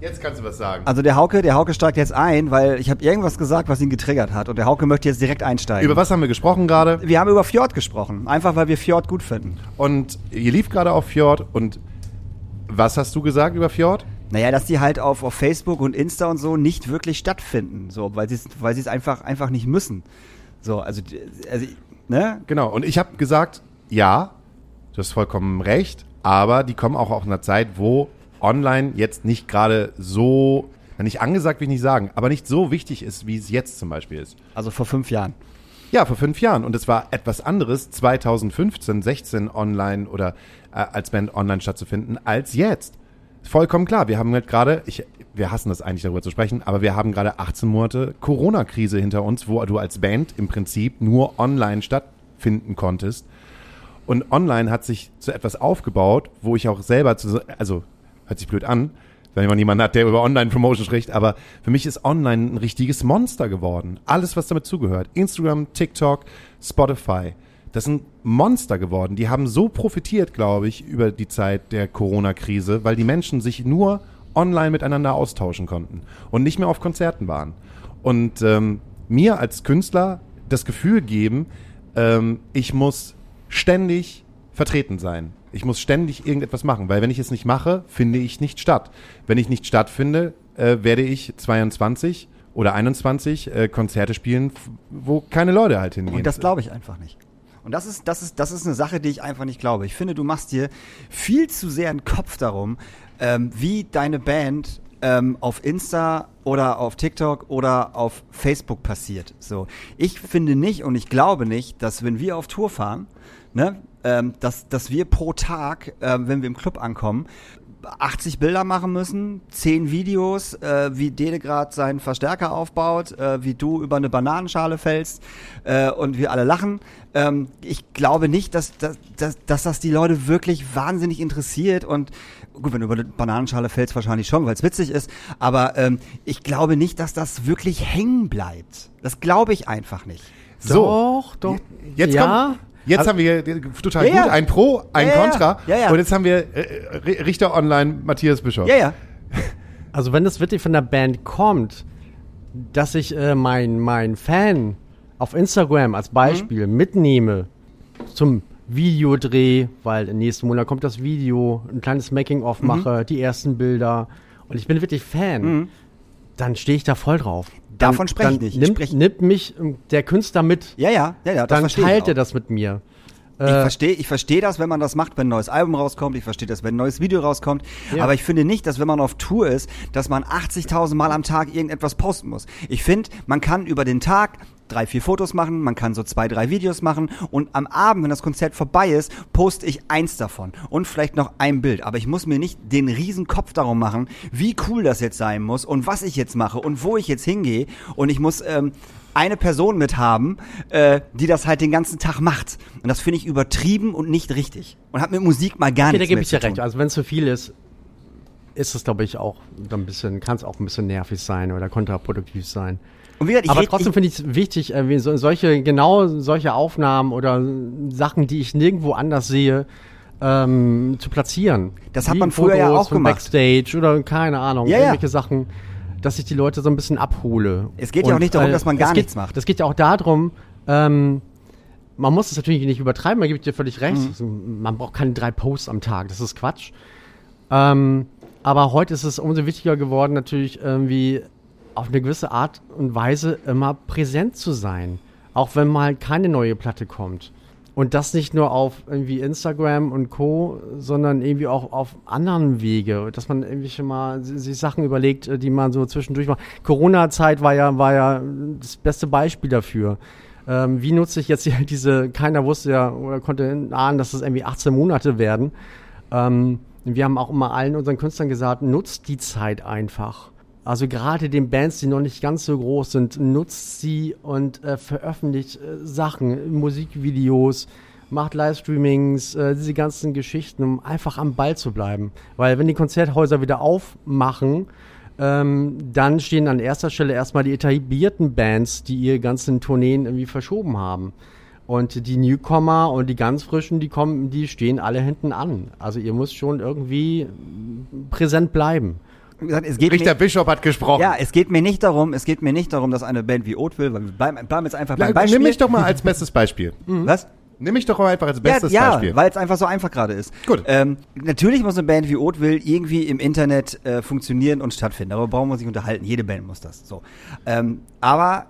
Jetzt kannst du was sagen. Also der Hauke, der Hauke steigt jetzt ein, weil ich habe irgendwas gesagt, was ihn getriggert hat. Und der Hauke möchte jetzt direkt einsteigen. Über was haben wir gesprochen gerade? wir haben über Fjord gesprochen. Einfach, weil wir Fjord gut finden. Und ihr lief gerade auf Fjord und was hast du gesagt über Fjord? Naja, dass die halt auf, auf Facebook und Insta und so nicht wirklich stattfinden. So, weil sie es weil es einfach, einfach nicht müssen. So, also, also ne? Genau. Und ich habe gesagt, ja, du hast vollkommen recht, aber die kommen auch aus einer Zeit, wo online jetzt nicht gerade so, nicht angesagt will ich nicht sagen, aber nicht so wichtig ist, wie es jetzt zum Beispiel ist. Also vor fünf Jahren. Ja, vor fünf Jahren. Und es war etwas anderes 2015, 16 online oder äh, als Band online stattzufinden, als jetzt. Vollkommen klar. Wir haben halt gerade, wir hassen das eigentlich darüber zu sprechen, aber wir haben gerade 18 Monate Corona-Krise hinter uns, wo du als Band im Prinzip nur online stattfinden konntest. Und online hat sich zu etwas aufgebaut, wo ich auch selber zu, also hört sich blöd an, wenn man jemanden hat, der über Online-Promotion spricht, aber für mich ist online ein richtiges Monster geworden. Alles, was damit zugehört. Instagram, TikTok, Spotify. Das sind Monster geworden. Die haben so profitiert, glaube ich, über die Zeit der Corona-Krise, weil die Menschen sich nur online miteinander austauschen konnten und nicht mehr auf Konzerten waren. Und ähm, mir als Künstler das Gefühl geben, ähm, ich muss ständig vertreten sein. Ich muss ständig irgendetwas machen, weil wenn ich es nicht mache, finde ich nicht statt. Wenn ich nicht stattfinde, äh, werde ich 22 oder 21 äh, Konzerte spielen, wo keine Leute halt hingehen. Und das glaube ich einfach nicht. Und das ist, das, ist, das ist eine Sache, die ich einfach nicht glaube. Ich finde, du machst dir viel zu sehr einen Kopf darum, ähm, wie deine Band ähm, auf Insta oder auf TikTok oder auf Facebook passiert. So, ich finde nicht und ich glaube nicht, dass wenn wir auf Tour fahren, ne, ähm, dass, dass wir pro Tag, ähm, wenn wir im Club ankommen, 80 Bilder machen müssen, 10 Videos, äh, wie Dede gerade seinen Verstärker aufbaut, äh, wie du über eine Bananenschale fällst äh, und wir alle lachen. Ähm, ich glaube nicht, dass, dass, dass, dass das die Leute wirklich wahnsinnig interessiert und gut, wenn du über eine Bananenschale fällst, wahrscheinlich schon, weil es witzig ist, aber ähm, ich glaube nicht, dass das wirklich hängen bleibt. Das glaube ich einfach nicht. so, Doch, doch. jetzt ja. kommt, jetzt haben wir total Ja, gut ja. ein Pro, ein Ja, ja. Contra Ja, ja. und jetzt haben wir äh, äh, Richter Online Matthias Bischof. Ja, ja. Also wenn das wirklich von der Band kommt, dass ich äh, mein, mein Fan auf Instagram als Beispiel mitnehme zum Videodreh, weil im nächsten Monat kommt das Video, ein kleines Making-of mache, die ersten Bilder und ich bin wirklich Fan, dann stehe ich da voll drauf. Dann, Davon spreche ich nicht. Ich Nimmt, spreche- nimmt mich ähm, der Künstler mit, Ja, ja, ja, ja, das dann verstehe ich teilt er das mit mir. Ich Äh, verstehe ich versteh das, wenn man das macht, wenn ein neues Album rauskommt. Ich verstehe das, wenn ein neues Video rauskommt. Ja. Aber ich finde nicht, dass wenn man auf Tour ist, dass man 80.000 Mal am Tag irgendetwas posten muss. Ich finde, man kann über den Tag drei, vier Fotos machen, man kann so zwei, drei Videos machen und am Abend, wenn das Konzert vorbei ist, poste ich eins davon und vielleicht noch ein Bild. Aber ich muss mir nicht den riesen Kopf darum machen, wie cool das jetzt sein muss und was ich jetzt mache und wo ich jetzt hingehe und ich muss ähm, eine Person mit haben, äh, die das halt den ganzen Tag macht. Und das finde ich übertrieben und nicht richtig. Und hat mit Musik mal gar okay, da nichts gebe mehr ich zu dir recht. Also wenn es zu viel ist, ist es, glaube ich, auch ein bisschen, kann es auch ein bisschen nervig sein oder kontraproduktiv sein. Und gesagt, Aber trotzdem finde ich es wichtig, äh, so, solche, genau solche Aufnahmen oder Sachen, die ich nirgendwo anders sehe, ähm, zu platzieren. Das hat man früher ja auch von gemacht. Backstage oder keine Ahnung, Ja, ja. irgendwelche Sachen, dass ich die Leute so ein bisschen abhole. Es geht ja auch nicht darum, dass man gar geht, nichts macht. Es geht ja auch darum, ähm, man muss es natürlich nicht übertreiben, man gibt dir völlig recht. Mhm. Also, man braucht keine drei Posts am Tag, das ist Quatsch. Ähm, aber heute ist es umso wichtiger geworden, natürlich irgendwie auf eine gewisse Art und Weise immer präsent zu sein. Auch wenn mal keine neue Platte kommt. Und das nicht nur auf irgendwie Instagram und Co., sondern irgendwie auch auf anderen Wege, dass man irgendwie schon mal si- sich Sachen überlegt, äh, die man so zwischendurch macht. Corona-Zeit war ja, war ja das beste Beispiel dafür. Ähm, wie nutze ich jetzt *laughs* diese, keiner wusste ja oder konnte ahnen, dass es irgendwie 18 Monate werden. Ähm, wir haben auch immer allen unseren Künstlern gesagt, nutzt die Zeit einfach. Also gerade den Bands, die noch nicht ganz so groß sind, nutzt sie und äh, veröffentlicht äh, Sachen, Musikvideos, macht Livestreamings, äh, diese ganzen Geschichten, um einfach am Ball zu bleiben. Weil wenn die Konzerthäuser wieder aufmachen, ähm, dann stehen an erster Stelle erstmal die etablierten Bands, die ihre ganzen Tourneen irgendwie verschoben haben. Und die Newcomer und die ganz frischen, die kommen, die stehen alle hinten an. Also ihr müsst schon irgendwie präsent bleiben. Wie gesagt, es geht Richter mir, Bischof hat gesprochen. ja, es geht mir nicht darum, es geht mir nicht darum, dass eine Band wie Oatville, weil wir bleiben, bleiben jetzt einfach beim Beispiel. Nimm mich doch mal als bestes Beispiel. *laughs* Was? Nimm mich doch mal einfach als bestes ja, Beispiel. Ja, weil es einfach so einfach gerade ist. Gut. Ähm, natürlich muss eine Band wie Oatville irgendwie im Internet äh, funktionieren und stattfinden. Darüber brauchen wir uns nicht unterhalten. Jede Band muss das. So. Ähm, aber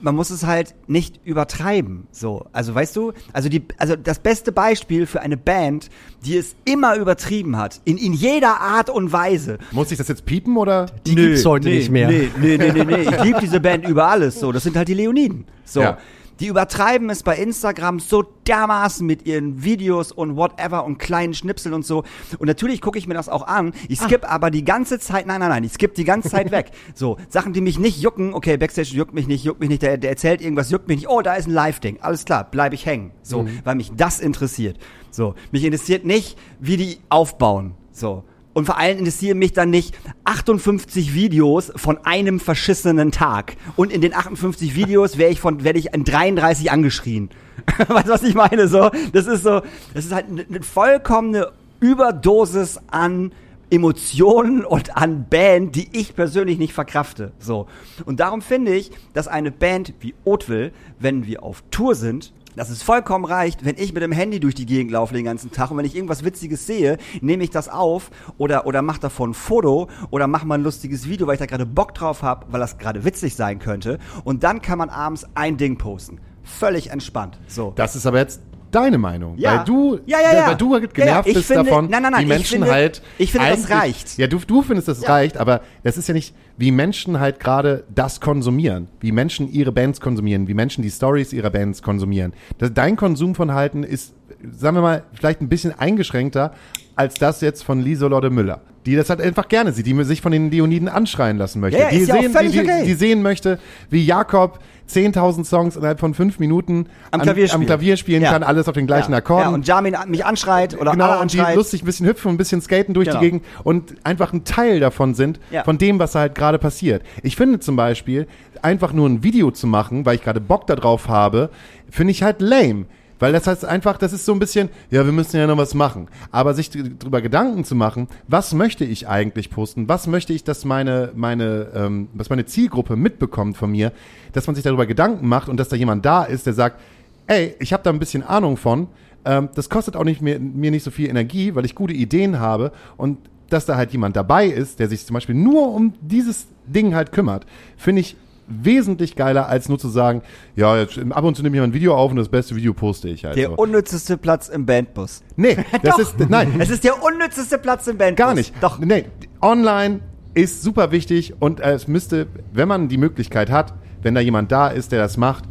man muss es halt nicht übertreiben. So, also weißt du, also die, also das beste Beispiel für eine Band, die es immer übertrieben hat, in, in jeder Art und Weise. Muss ich das jetzt piepen oder? Die gibt's heute nicht mehr. Nee, nee, nee, nee, nee. Ich liebe diese Band über alles. So, das sind halt die Leoniden. So. Ja. Die übertreiben es bei Instagram so dermaßen mit ihren Videos und whatever und kleinen Schnipseln und so. Und natürlich gucke ich mir das auch an. Ich skipp aber die ganze Zeit, nein, nein, nein, ich skipp die ganze Zeit *laughs* weg. So, Sachen, die mich nicht jucken, okay, Backstage juckt mich nicht, juckt mich nicht, der, der erzählt irgendwas, juckt mich nicht, oh, da ist ein Live-Ding, alles klar, bleibe ich hängen. So, weil mich das interessiert. So, mich interessiert nicht, wie die aufbauen. So. Und vor allem interessieren mich dann nicht 58 Videos von einem verschissenen Tag. Und in den 58 Videos werde ich von, werde ich in 33 angeschrien. *laughs* weißt du, was ich meine? So, das ist so, das ist halt eine, eine vollkommene Überdosis an Emotionen und an Band, die ich persönlich nicht verkrafte. So. Und darum finde ich, dass eine Band wie Oatville, wenn wir auf Tour sind, dass es vollkommen reicht, wenn ich mit dem Handy durch die Gegend laufe den ganzen Tag und wenn ich irgendwas Witziges sehe, nehme ich das auf oder, oder mach davon ein Foto oder mach mal ein lustiges Video, weil ich da gerade Bock drauf habe, weil das gerade witzig sein könnte. Und dann kann man abends ein Ding posten. Völlig entspannt. So. Das ist aber jetzt deine Meinung. Ja. Weil du, Ja, ja, ja. weil du halt genervt bist finde- davon, nein, nein, nein, wie Menschen finde- halt. ich finde, das reicht. Ja, du, du findest, das reicht, aber das ist ja nicht, wie Menschen halt gerade das konsumieren, wie Menschen ihre Bands konsumieren, wie Menschen die Stories ihrer Bands konsumieren. Das, dein Konsumverhalten ist, sagen wir mal, vielleicht ein bisschen eingeschränkter als das jetzt von Lieselotte Müller. Die das halt einfach gerne sieht, die sich von den Leoniden anschreien lassen möchte. Ja, ja, die, ja sehen, völlig die, die, okay. die sehen möchte, wie Jakob 10.000 Songs innerhalb von fünf Minuten Am Klavier am spielen. Klavier spielen Ja. kann, alles auf den gleichen ja. Akkorden. Ja, und Jamin mich anschreit oder genau, und die anschreit. lustig ein bisschen hüpfen und ein bisschen skaten durch Genau. die Gegend und einfach ein Teil davon sind, Ja. von dem, was halt gerade passiert. Ich finde zum Beispiel, einfach nur ein Video zu machen, weil ich gerade Bock darauf habe, finde ich halt lame. Weil das heißt einfach, das ist so ein bisschen, ja, wir müssen ja noch was machen. Aber sich drüber Gedanken zu machen, was möchte ich eigentlich posten? Was möchte ich, dass meine, meine, ähm, was meine Zielgruppe mitbekommt von mir? Dass man sich darüber Gedanken macht und dass da jemand da ist, der sagt, ey, ich habe da ein bisschen Ahnung von. Ähm, das kostet auch nicht mir, mir nicht so viel Energie, weil ich gute Ideen habe und dass da halt jemand dabei ist, der sich zum Beispiel nur um dieses Ding halt kümmert, finde ich wesentlich geiler, als nur zu sagen, ja, jetzt, ab und zu nehme ich mal ein Video auf und das beste Video poste ich halt der so. unnützeste Platz im Bandbus. Nee, das *laughs* ist, nein, Es ist der unnützeste Platz im Bandbus. Gar nicht. Doch. Nee, online ist super wichtig und es müsste, wenn man die Möglichkeit hat, wenn da jemand da ist, der das macht,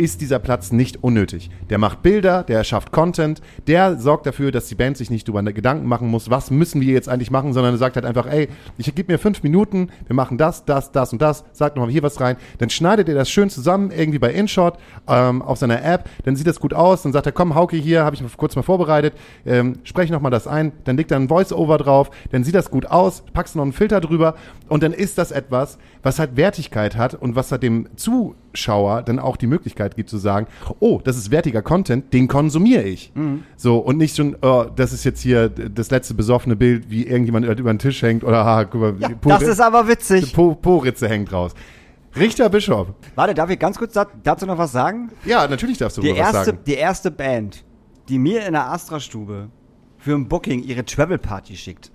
ist dieser Platz nicht unnötig. Der macht Bilder, der erschafft Content, der sorgt dafür, dass die Band sich nicht darüber Gedanken machen muss, was müssen wir jetzt eigentlich machen, sondern er sagt halt einfach, ey, ich gebe mir fünf Minuten, wir machen das, das, das und das, sagt nochmal hier was rein, dann schneidet er das schön zusammen, irgendwie bei InShot, ähm, auf seiner App, dann sieht das gut aus, dann sagt er, komm, Hauke, hier, habe ich mir kurz mal vorbereitet, ähm, spreche nochmal das ein, dann legt er ein Voice-Over drauf, dann sieht das gut aus, packst noch einen Filter drüber und dann ist das etwas, was halt Wertigkeit hat und was halt dem Zuschauer dann auch die Möglichkeit gibt zu sagen, oh, das ist wertiger Content, den konsumiere ich. So, und nicht schon, oh, das ist jetzt hier das letzte besoffene Bild, wie irgendjemand über den Tisch hängt oder, ah, guck mal, Ja, Po- das ist aber witzig. Po- Po-Ritze hängt raus. Richter Bischof. Warte, darf ich ganz kurz da, dazu noch was sagen? Ja, natürlich darfst du Die darüber was erste, sagen. die erste Band, die mir in der Astra-Stube für ein Booking ihre Travel-Party schickt.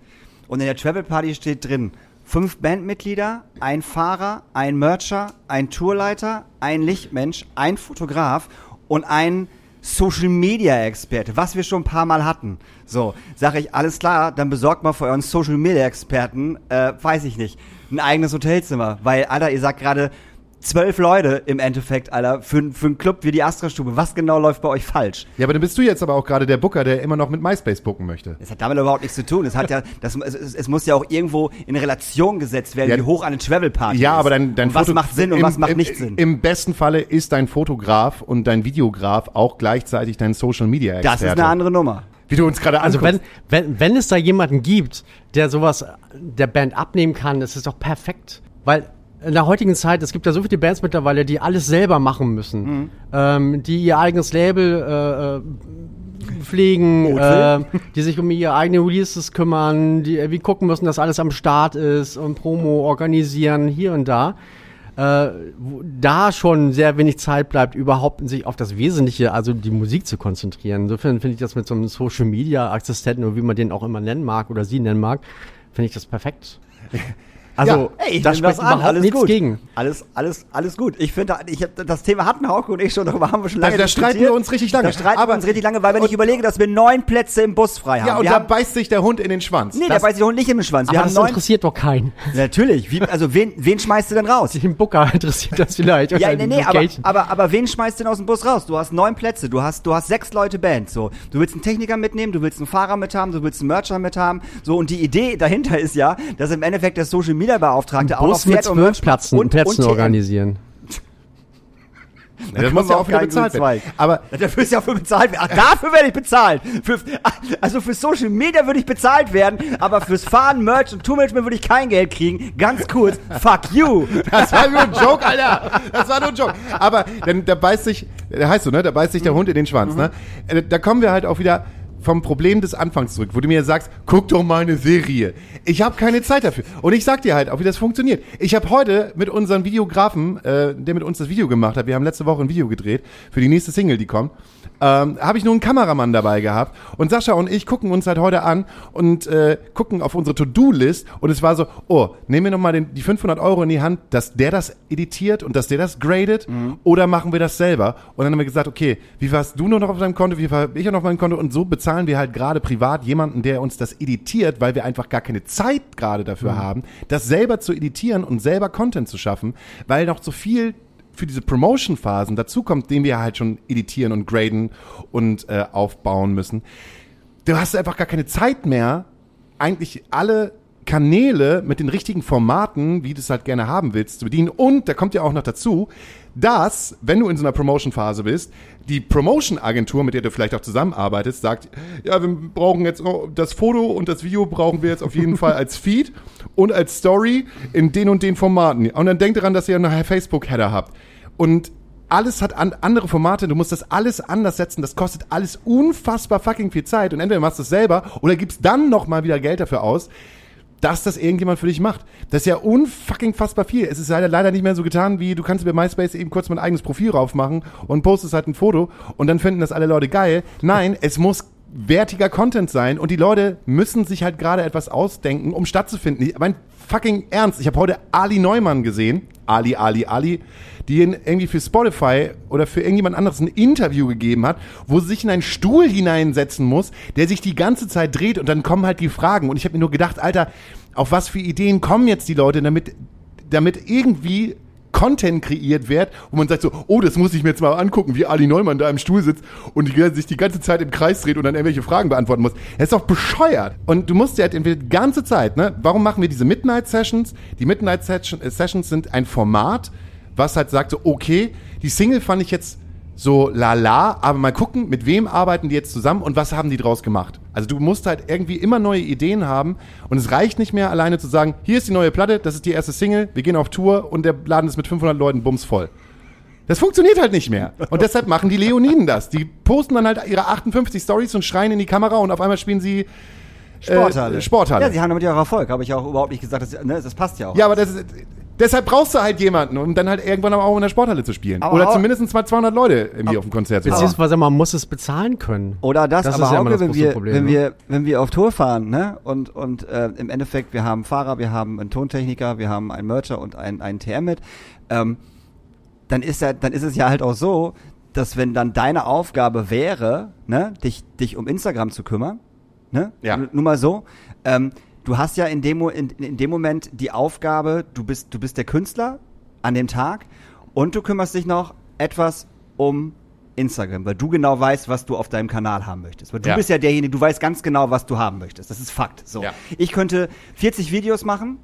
Und in der Travel-Party steht drin, fünf Bandmitglieder, ein Fahrer, ein Mercher, ein Tourleiter, ein Lichtmensch, ein Fotograf und ein Social-Media-Experte, was wir schon ein paar Mal hatten. So, sage ich, alles klar, dann besorgt mal für euren Social-Media-Experten, äh, weiß ich nicht, ein eigenes Hotelzimmer. Weil, Alter, ihr sagt gerade, zwölf Leute im Endeffekt, Alter, für, für einen Club wie die Astra-Stube. Was genau läuft bei euch falsch? Ja, aber dann bist du jetzt aber auch gerade der Booker, der immer noch mit MySpace booken möchte. Das hat damit überhaupt nichts zu tun. Es hat ja, das, es, es, es muss ja auch irgendwo in Relation gesetzt werden, Ja, wie hoch eine Travel-Party Ja, ist. aber dein, dein und was Foto- macht Sinn und im, was macht im, nicht Sinn. Im besten Falle ist dein Fotograf und dein Videograf auch gleichzeitig dein Social Media das ist eine andere Nummer. Wie du uns gerade Also anguckst. wenn, wenn, wenn es da jemanden gibt, der sowas der Band abnehmen kann, ist es doch perfekt. Weil in der heutigen Zeit, es gibt ja so viele Bands mittlerweile, die alles selber machen müssen. Ähm, die ihr eigenes Label äh, äh, pflegen, äh, die sich um ihre eigenen Releases kümmern, die irgendwie gucken müssen, dass alles am Start ist und Promo organisieren hier und da. Äh, da schon sehr wenig Zeit bleibt, überhaupt sich auf das Wesentliche, also die Musik zu konzentrieren. Insofern finde ich das mit so einem Social Media Assistenten oder wie man den auch immer nennen mag oder sie nennen mag, finde ich das perfekt. *laughs* Also, Ja, ey, da das spricht an, überhaupt alles nichts gut. gegen. Alles, alles, alles gut. Ich finde, ich hab, das Thema hatten Hauke und ich schon, darüber haben wir schon Da- lange da streiten diskutiert. wir uns richtig lange. Da streiten Aber- wir uns richtig lange, weil wenn ich überlege, dass wir neun Plätze im Bus frei haben. Ja, und wir da haben, beißt sich der Hund in den Schwanz. nee, der Das- beißt sich auch nicht in den Schwanz. Wir Aber haben das neun. interessiert doch keinen. Natürlich. Wie, also wen, wen schmeißt du denn raus? Den Booker *laughs* interessiert das vielleicht. Ja, nee, nee, aber, aber, aber wen schmeißt du denn aus dem Bus raus? Du hast neun Plätze, du hast, du hast sechs Leute Band, so. Du willst einen Techniker mitnehmen, du willst einen Fahrer mithaben, du willst einen Mercher mithaben, so. Und die Idee dahinter ist ja, dass im Endeffekt der Social Media Beauftragte auch noch Bus mit fährt und Plätzen, und, Plätzen und organisieren. *laughs* Ja, das muss ja auch wieder bezahlt werden. Aber Dafür ist ja für bezahlt werden. Ach, dafür werde ich bezahlt. Für, also für Social Media würde ich bezahlt werden, aber fürs Fahren, Merch und Tourmanagement würde ich kein Geld kriegen. Ganz kurz, fuck you. Das war nur ein Joke, Alter. Das war nur ein Joke. Aber dann, da beißt sich, da heißt so, ne? Da beißt sich der Hund in den Schwanz, ne? Äh, Da kommen wir halt auch wieder vom Problem des Anfangs zurück, wo du mir sagst, guck doch mal eine Serie. Ich habe keine Zeit dafür. Und ich sag dir halt auch, wie das funktioniert. Ich habe heute mit unserem Videografen, äh, der mit uns das Video gemacht hat, wir haben letzte Woche ein Video gedreht für die nächste Single, die kommt, ähm, habe ich nur einen Kameramann dabei gehabt. Und Sascha und ich gucken uns halt heute an und äh, gucken auf unsere To-Do-List. Und es war so, oh, nehmen wir nochmal die 500 Euro in die Hand, dass der das editiert und dass der das gradet. Oder machen wir das selber? Und dann haben wir gesagt, okay, wie warst du nur noch auf deinem Konto, wie war ich noch auf meinem Konto? Und so bezahlen wir halt gerade privat jemanden, der uns das editiert, weil wir einfach gar keine Zeit gerade dafür haben, das selber zu editieren und selber Content zu schaffen, weil noch so viel für diese Promotion-Phasen dazukommt, den wir halt schon editieren und graden und äh, aufbauen müssen. Du hast einfach gar keine Zeit mehr, eigentlich alle Kanäle mit den richtigen Formaten, wie du es halt gerne haben willst, zu bedienen. Und da kommt ja auch noch dazu, dass, wenn du in so einer Promotion-Phase bist, die Promotion-Agentur, mit der du vielleicht auch zusammenarbeitest, sagt, ja, wir brauchen jetzt das Foto und das Video brauchen wir jetzt auf jeden Fall als Feed und als Story in den und den Formaten. Und dann denkt daran, dass ihr einen Facebook-Header habt. Und alles hat an, andere Formate, du musst das alles anders setzen, das kostet alles unfassbar fucking viel Zeit und entweder machst du es selber oder gibst dann noch mal wieder Geld dafür aus, dass das irgendjemand für dich macht. Das ist ja unfucking fassbar viel. Es ist leider, leider nicht mehr so getan, wie du kannst bei MySpace eben kurz mal ein eigenes Profil raufmachen und postest halt ein Foto und dann finden das alle Leute geil. Nein, es muss wertiger Content sein und die Leute müssen sich halt gerade etwas ausdenken, um stattzufinden. Ich, mein fucking Ernst, ich habe heute Ali Neumann gesehen, Ali, Ali, Ali, die ihn irgendwie für Spotify oder für irgendjemand anderes ein Interview gegeben hat, wo sie sich in einen Stuhl hineinsetzen muss, der sich die ganze Zeit dreht und dann kommen halt die Fragen. Und ich habe mir nur gedacht, Alter, auf was für Ideen kommen jetzt die Leute, damit, damit irgendwie Content kreiert wird, wo man sagt so, oh, das muss ich mir jetzt mal angucken, wie Ali Neumann da im Stuhl sitzt und sich die ganze Zeit im Kreis dreht und dann irgendwelche Fragen beantworten muss. Das ist doch bescheuert. Und du musst ja halt entweder die ganze Zeit, ne, warum machen wir diese Midnight Sessions? Die Midnight äh, Sessions sind ein Format, was halt sagt so, okay, die Single fand ich jetzt so lala, aber mal gucken, mit wem arbeiten die jetzt zusammen und was haben die draus gemacht. Also du musst halt irgendwie immer neue Ideen haben und es reicht nicht mehr alleine zu sagen, hier ist die neue Platte, das ist die erste Single, wir gehen auf Tour und der Laden ist mit 500 Leuten bumsvoll. Das funktioniert halt nicht mehr. Und deshalb machen die Leoniden das. Die posten dann halt ihre 58 Stories und schreien in die Kamera und auf einmal spielen sie Sporthalle. Äh, Sporthalle. Ja, sie haben damit ja auch Erfolg. Habe ich auch überhaupt nicht gesagt. Das, ne, das passt ja auch. Ja, aber das ist, deshalb brauchst du halt jemanden, um dann halt irgendwann auch in der Sporthalle zu spielen. Aber Oder zumindest mal 200 Leute irgendwie auf dem Konzert zu haben. Beziehungsweise man muss es bezahlen können. Oder das, Das aber ist ja immer Hauke, das wenn große wir, Problem, wenn ne? wir, wenn wir auf Tour fahren, ne, und, und äh, im Endeffekt, wir haben Fahrer, wir haben einen Tontechniker, wir haben einen Mercher und einen, einen TM mit, ähm, dann ist ja, dann ist es ja halt auch so, dass wenn dann deine Aufgabe wäre, ne, dich, dich um Instagram zu kümmern, ne, Ja. Nur mal so, ähm, du hast ja in dem, in, in dem Moment die Aufgabe, du bist, du bist der Künstler an dem Tag und du kümmerst dich noch etwas um Instagram, weil du genau weißt, was du auf deinem Kanal haben möchtest. Weil du Ja. bist ja derjenige, du weißt ganz genau, was du haben möchtest. Das ist Fakt. So. Ja. Ich könnte 40 Videos machen,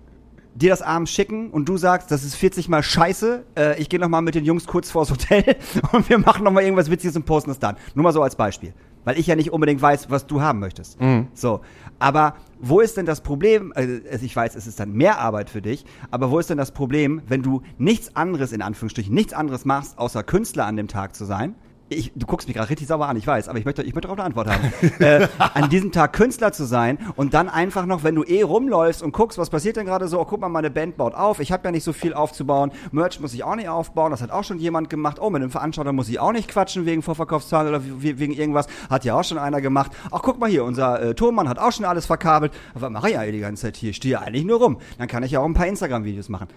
dir das abends schicken und du sagst, das ist 40 mal scheiße, äh, ich gehe noch mal mit den Jungs kurz vors Hotel *laughs* und wir machen noch mal irgendwas Witziges und posten es dann. Nur mal so als Beispiel. Weil ich ja nicht unbedingt weiß, was du haben möchtest. So. Aber wo ist denn das Problem? Also ich weiß, es ist dann mehr Arbeit für dich, aber wo ist denn das Problem, wenn du nichts anderes, in Anführungsstrichen, nichts anderes machst, außer Künstler an dem Tag zu sein? Ich, du guckst mich gerade richtig sauber an, ich weiß, aber ich möchte, ich möchte darauf eine Antwort haben. *laughs* äh, an diesem Tag Künstler zu sein und dann einfach noch, wenn du eh rumläufst und guckst, was passiert denn gerade so, oh, guck mal, meine Band baut auf, ich habe ja nicht so viel aufzubauen, Merch muss ich auch nicht aufbauen, das hat auch schon jemand gemacht, oh, mit einem Veranstalter muss ich auch nicht quatschen wegen Vorverkaufszahlen oder we- wegen irgendwas, hat ja auch schon einer gemacht. Ach, guck mal hier, unser äh, Turmmann hat auch schon alles verkabelt. Mache ich eigentlich die ganze Zeit hier? Ich stehe eigentlich nur rum. Dann kann ich ja auch ein paar Instagram-Videos machen.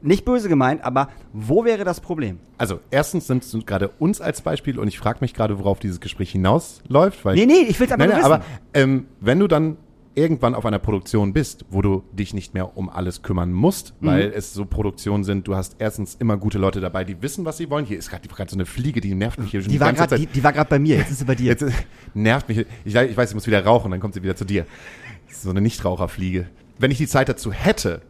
Nicht böse gemeint, aber wo wäre das Problem? Also, erstens nimmst du gerade uns als Beispiel und ich frage mich gerade, worauf dieses Gespräch hinausläuft. Weil Nee, nee, ich will's aber Nein, nur nein, wissen. aber ähm, wenn du dann irgendwann auf einer Produktion bist, wo du dich nicht mehr um alles kümmern musst, Mhm. weil es so Produktionen sind, du hast erstens immer gute Leute dabei, die wissen, was sie wollen. Hier ist gerade so eine Fliege, die nervt mich hier schon Die war ganze gerade, die, die war gerade bei mir, jetzt ist sie bei dir. *laughs* Jetzt nervt mich. Ich, ich weiß, ich muss wieder rauchen, dann kommt sie wieder zu dir. So eine Nichtraucherfliege. Wenn ich die Zeit dazu hätte,